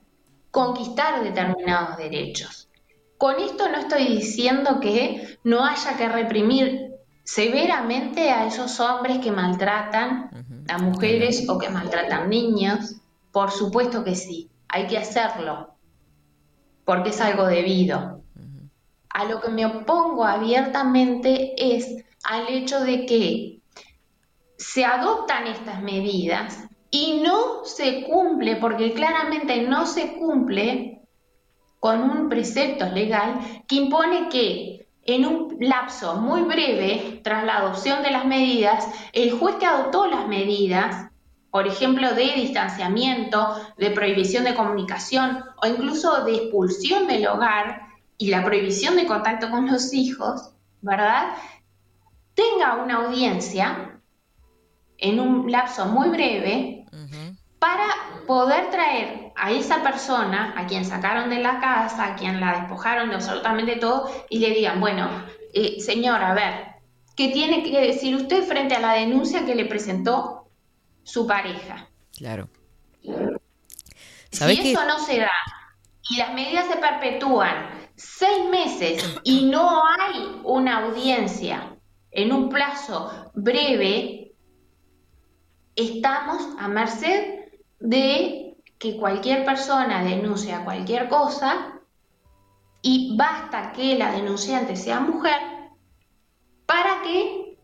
conquistar determinados derechos. Con esto no estoy diciendo que no haya que reprimir severamente a esos hombres que maltratan a mujeres o que maltratan niños. Por supuesto que sí, hay que hacerlo, porque es algo debido. A lo que me opongo abiertamente es al hecho de que se adoptan estas medidas y no se cumple, porque claramente no se cumple con un precepto legal que impone que en un lapso muy breve, tras la adopción de las medidas, el juez que adoptó las medidas, por ejemplo, de distanciamiento, de prohibición de comunicación o incluso de expulsión del hogar y la prohibición de contacto con los hijos, ¿verdad? Tenga una audiencia en un lapso muy breve para poder traer a esa persona, a quien sacaron de la casa, a quien la despojaron de absolutamente todo, y le digan, bueno, eh, señora, a ver, ¿qué tiene que decir usted frente a la denuncia que le presentó su pareja? Claro. Si eso no se da y las medidas se perpetúan seis meses y no hay una audiencia en un plazo breve, estamos a merced de que cualquier persona denuncie cualquier cosa y basta que la denunciante sea mujer para que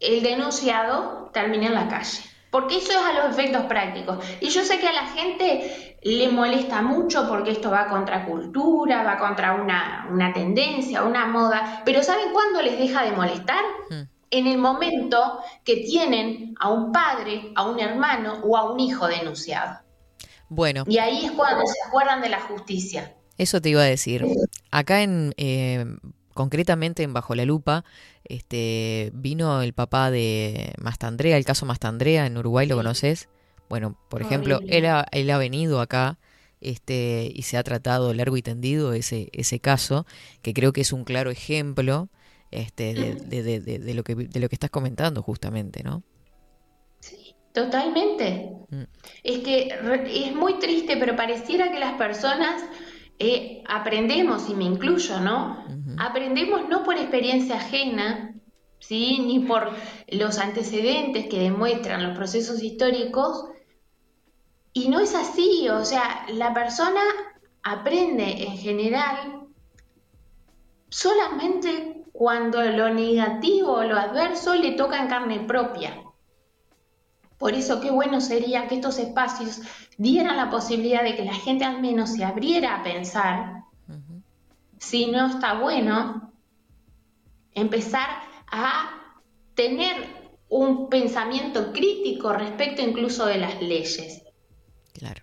el denunciado termine en la calle. Porque eso es a los efectos prácticos. Y yo sé que a la gente le molesta mucho porque esto va contra cultura, va contra una, una tendencia, una moda. Pero ¿saben cuándo les deja de molestar? Mm. En el momento que tienen a un padre, a un hermano o a un hijo denunciado. Bueno, Y ahí es cuando se acuerdan de la justicia. eso te iba a decir. Acá en eh, concretamente en Bajo la Lupa, este vino el papá de Mastandrea, el caso Mastandrea en Uruguay, ¿lo conoces? Bueno, por ejemplo, él ha, él ha venido acá este, y se ha tratado largo y tendido ese, ese caso, que creo que es un claro ejemplo este, de, de- de- de- de lo que, de lo que estás comentando justamente, ¿no? Totalmente. Mm. Es que re- es muy triste, pero pareciera que las personas eh, aprendemos, y me incluyo, ¿no? Aprendemos no por experiencia ajena, ¿sí? Ni por los antecedentes que demuestran los procesos históricos. Y no es así, o sea, la persona aprende en general solamente cuando lo negativo o lo adverso le toca en carne propia. Por eso qué bueno sería que estos espacios dieran la posibilidad de que la gente al menos se abriera a pensar si no está bueno empezar a tener un pensamiento crítico respecto incluso de las leyes, Claro.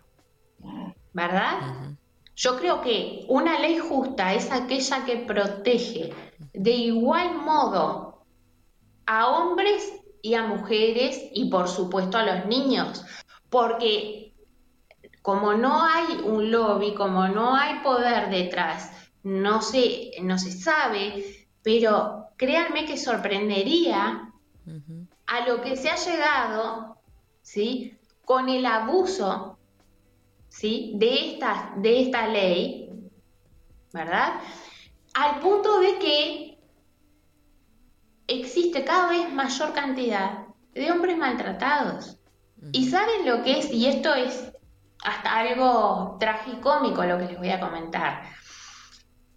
¿verdad? Yo creo que una ley justa es aquella que protege de igual modo a hombres y a mujeres y por supuesto a los niños, porque como no hay un lobby, como no hay poder detrás, no se, no se sabe, pero créanme que sorprendería a lo que se ha llegado, ¿sí? Con el abuso, ¿sí? De esta, de esta ley, ¿verdad? Al punto de que existe cada vez mayor cantidad de hombres maltratados. Y saben lo que es, y esto es hasta algo tragicómico lo que les voy a comentar.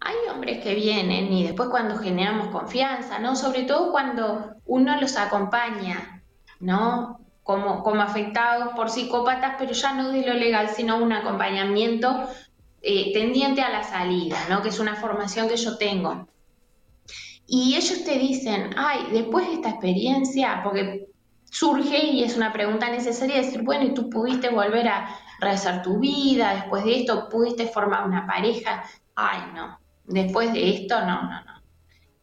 Hay hombres que vienen y después cuando generamos confianza, ¿no? Sobre todo cuando uno los acompaña, ¿no? Como, como afectados por psicópatas, pero ya no de lo legal, sino un acompañamiento eh, tendiente a la salida, ¿no? Que es una formación que yo tengo. Y ellos te dicen, ay, después de esta experiencia, porque surge y es una pregunta necesaria decir, bueno, ¿y tú pudiste volver a rehacer tu vida después de esto? ¿Pudiste formar una pareja? Ay, no. después de esto, no, no, no.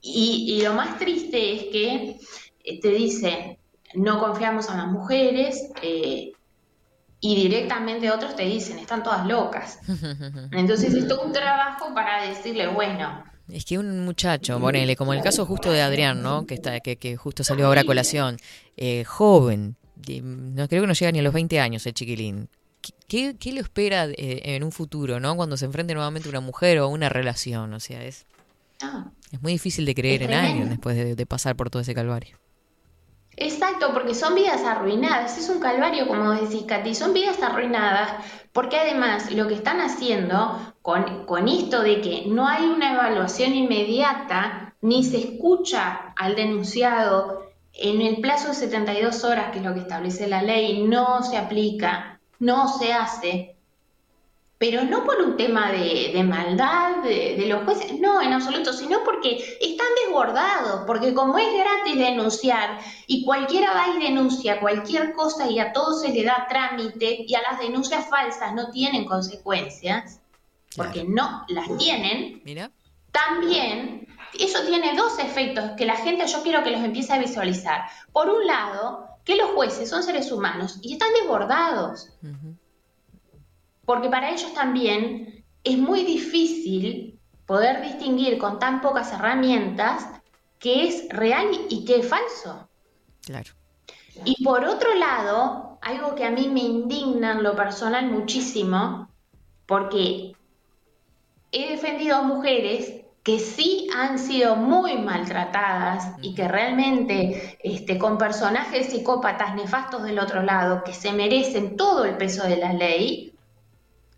Y, y lo más triste es que eh, te dicen, no confiamos en las mujeres, eh, y directamente otros te dicen, están todas locas. Entonces es todo un trabajo para decirle, bueno, Es que un muchacho, ponele, como el caso justo de Adrián, ¿no? Que está, que, que justo salió ahora a colación, eh, joven, de- no creo que no llega ni a los 20 años el chiquilín. ¿Qué- ¿Qué, espera eh, en un futuro, no? Cuando se enfrente nuevamente a una mujer o una relación, o sea, es, ah, es muy difícil de creer en alguien después de, de pasar por todo ese calvario. Exacto, porque son vidas arruinadas, es un calvario como decís, Katy, son vidas arruinadas, porque además lo que están haciendo con, con esto de que no hay una evaluación inmediata, ni se escucha al denunciado en el plazo de 72 horas, que es lo que establece la ley, no se aplica, no se hace, pero no por un tema de, de maldad de, de los jueces, no, en absoluto, sino porque están desbordados, porque como es gratis denunciar y cualquiera va y denuncia cualquier cosa y a todo se le da trámite y a las denuncias falsas no tienen consecuencias, porque no las tienen, Mira, también eso tiene dos efectos que la gente yo quiero que los empiece a visualizar. Por un lado, que los jueces son seres humanos y están desbordados porque para ellos también es muy difícil poder distinguir con tan pocas herramientas qué es real y qué es falso. claro. Y por otro lado, algo que a mí me indigna en lo personal muchísimo, porque he defendido a mujeres que sí han sido muy maltratadas y que realmente este, con personajes psicópatas nefastos del otro lado, que se merecen todo el peso de la ley,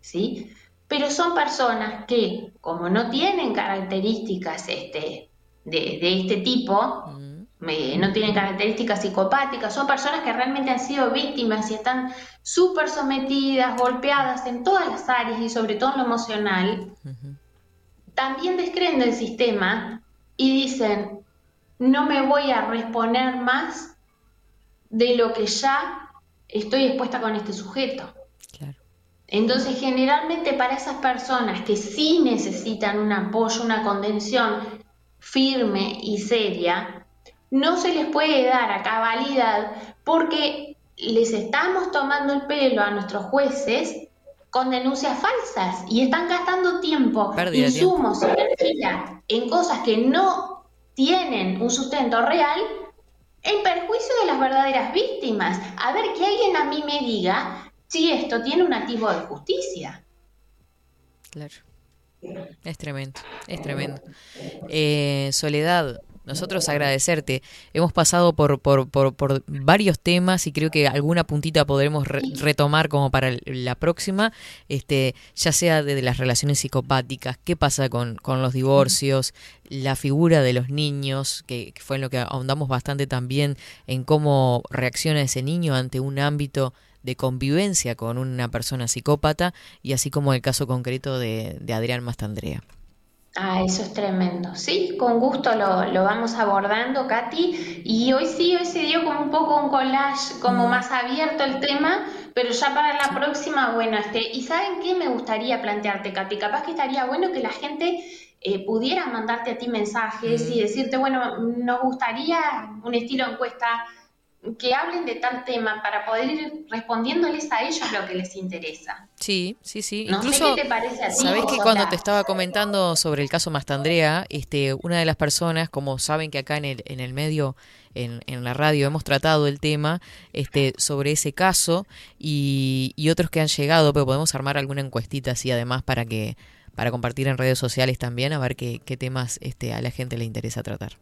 ¿sí? Pero son personas que, como no tienen características este, de, de este tipo, Mm, me- no tienen características psicopáticas, son personas que realmente han sido víctimas y están súper sometidas, golpeadas en todas las áreas y sobre todo en lo emocional, también descreen del sistema y dicen, no me voy a reponer más de lo que ya estoy expuesta con este sujeto. Entonces, generalmente para esas personas que sí necesitan un apoyo, una contención firme y seria, no se les puede dar a cabalidad porque les estamos tomando el pelo a nuestros jueces con denuncias falsas y están gastando tiempo, Pérdida insumos, energía en cosas que no tienen un sustento real en perjuicio de las verdaderas víctimas. A ver, que alguien a mí me diga si esto tiene un atisbo de justicia. Claro. Es tremendo, es tremendo. Eh, Soledad, nosotros agradecerte. Hemos pasado por, por, por, por varios temas y creo que alguna puntita podremos re- retomar como para la próxima, este, ya sea de las relaciones psicopáticas, qué pasa con, con los divorcios, la figura de los niños, que, que fue en lo que ahondamos bastante también en cómo reacciona ese niño ante un ámbito de convivencia con una persona psicópata y así como el caso concreto de, de Adrián Mastandrea. Ah, eso es tremendo. Sí, con gusto lo, lo vamos abordando, Katy. Y hoy sí, hoy se dio como un poco un collage, como más abierto el tema, pero ya para la próxima, bueno, este, y ¿saben qué me gustaría plantearte, Katy? Capaz que estaría bueno que la gente eh, pudiera mandarte a ti mensajes y decirte, bueno, nos gustaría un estilo encuesta que hablen de tal tema para poder ir respondiéndoles a ellos lo que les interesa. Sí, sí, sí. No sé Incluso, qué te parece a ti, sabés que cuando te estaba comentando sobre el caso Mastandrea, este, una de las personas, como saben que acá en el, en el medio, en, en la radio, hemos tratado el tema este, sobre ese caso y, y otros que han llegado, pero podemos armar alguna encuestita así además para que para compartir en redes sociales también, a ver qué, qué temas este, a la gente le interesa tratar.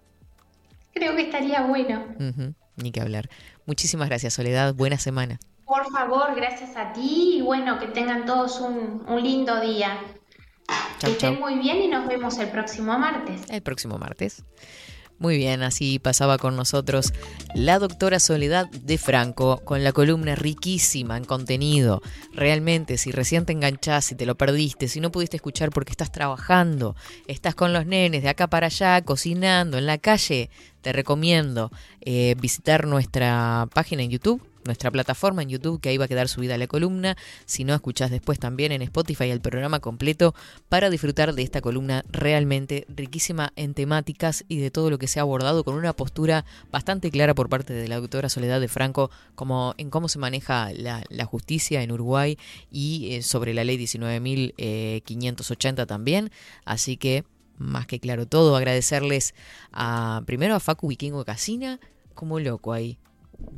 Creo que estaría bueno. Ujú, Ni que hablar. Muchísimas gracias, Soledad. Buena semana. Por favor, gracias a ti y bueno, que tengan todos un, un lindo día. Chau, que estén chau. muy bien y nos vemos el próximo martes. el próximo martes. Muy bien, así pasaba con nosotros la doctora Soledad de Franco con la columna riquísima en contenido. Realmente, si recién te enganchás, te lo perdiste, si no pudiste escuchar porque estás trabajando, estás con los nenes de acá para allá, cocinando en la calle, te recomiendo eh, visitar nuestra página en YouTube, nuestra plataforma en YouTube, que ahí va a quedar subida la columna. Si no, escuchás después también en Spotify el programa completo para disfrutar de esta columna realmente riquísima en temáticas y de todo lo que se ha abordado con una postura bastante clara por parte de la doctora Soledad de Franco como en cómo se maneja la, justicia en Uruguay y eh, sobre la ley 19.580 también. Así que más que claro todo, agradecerles a primero a Facu Vikingo Casina, como loco ahí.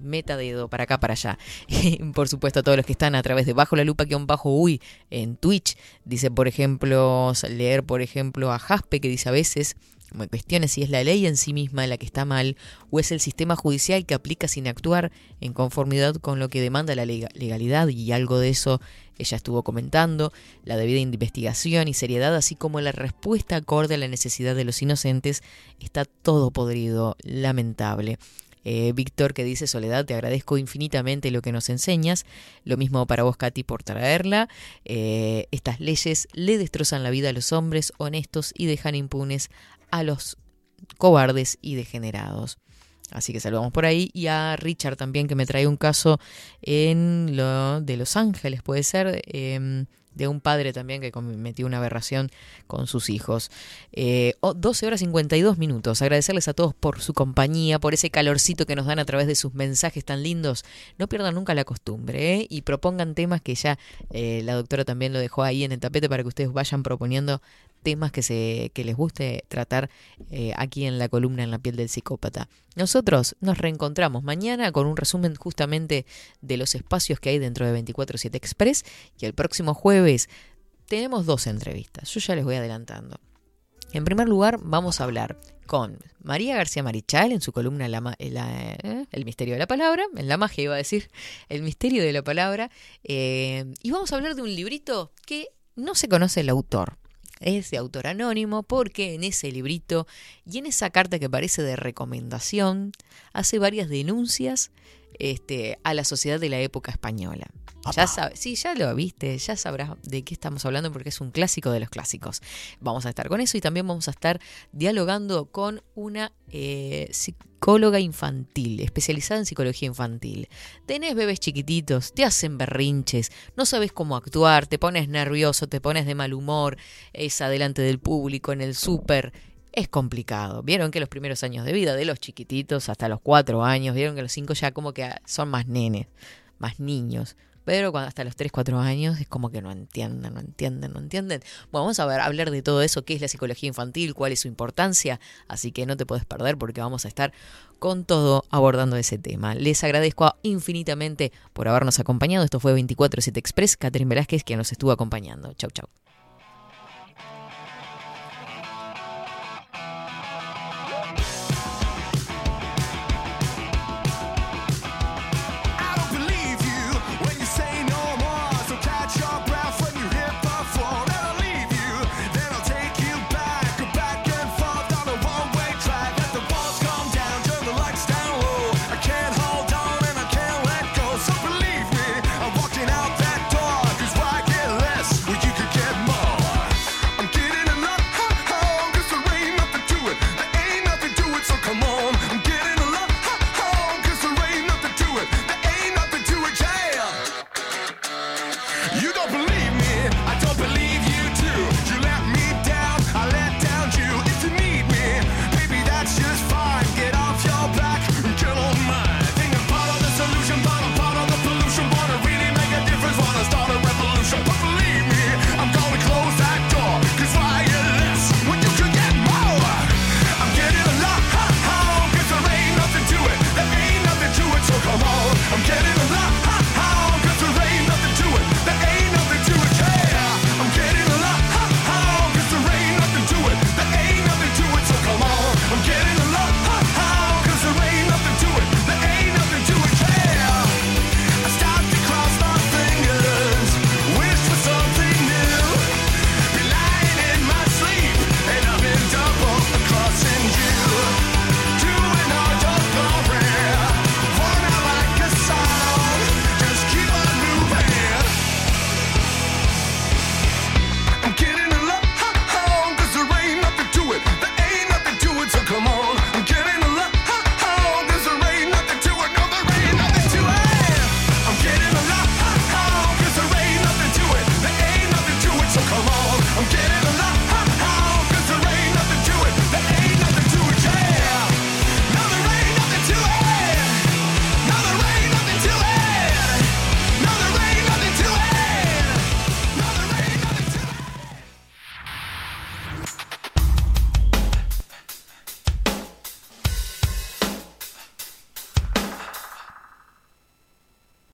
Meta dedo para acá, para allá. por supuesto, a todos los que están a través de Bajo la Lupa, guion bajo uy, en Twitch. Dice, por ejemplo, leer, por ejemplo, a Jaspe, que dice a veces, me cuestiona si es la ley en sí misma la que está mal o es el sistema judicial que aplica sin actuar en conformidad con lo que demanda la lega- legalidad y algo de eso ella estuvo comentando, la debida investigación y seriedad, así como la respuesta acorde a la necesidad de los inocentes, está todo podrido, lamentable. Eh, Víctor que dice, Soledad, te agradezco infinitamente lo que nos enseñas. Lo mismo para vos, Katy, por traerla. Eh, estas leyes le destrozan la vida a los hombres honestos y dejan impunes a los cobardes y degenerados. Así que saludamos por ahí. Y a Richard también, que me trae un caso en lo de Los Ángeles, puede ser, eh, de un padre también que cometió una aberración con sus hijos. Eh, oh, 12 horas 52 minutos. Agradecerles a todos por su compañía, por ese calorcito que nos dan a través de sus mensajes tan lindos. No pierdan nunca la costumbre ¿eh? y propongan temas que ya eh, la doctora también lo dejó ahí en el tapete para que ustedes vayan proponiendo temas que, se, que les guste tratar eh, aquí en la columna En la piel del psicópata. Nosotros nos reencontramos mañana con un resumen justamente de los espacios que hay dentro de 24-7 Express y el próximo jueves tenemos dos entrevistas. Yo ya les voy adelantando. En primer lugar, vamos a hablar con María García Marichal en su columna La la- eh, El misterio de la palabra, en la magia iba a decir, El misterio de la palabra, eh, y vamos a hablar de un librito que no se conoce el autor. Es de autor anónimo porque en ese librito y en esa carta que parece de recomendación hace varias denuncias este, a la sociedad de la época española. Ya sabes, sí, ya lo viste, ya sabrás de qué estamos hablando porque es un clásico de los clásicos. Vamos a estar con eso y también vamos a estar dialogando con una eh, psicóloga infantil, especializada en psicología infantil. Tenés bebés chiquititos, te hacen berrinches, no sabes cómo actuar, te pones nervioso, te pones de mal humor, es adelante del público, en el súper. Es complicado. Vieron que los primeros años de vida de los chiquititos hasta los cuatro años, vieron que los cinco ya como que son más nenes, más niños. Pero hasta los 3, 4 años es como que no entienden, no entienden, no entienden. Bueno, vamos a ver, hablar de todo eso, qué es la psicología infantil, cuál es su importancia. Así que no te puedes perder porque vamos a estar con todo abordando ese tema. Les agradezco infinitamente por habernos acompañado. Esto fue 24-7 Express. Catherine Velázquez, quien nos estuvo acompañando. Chau, chau.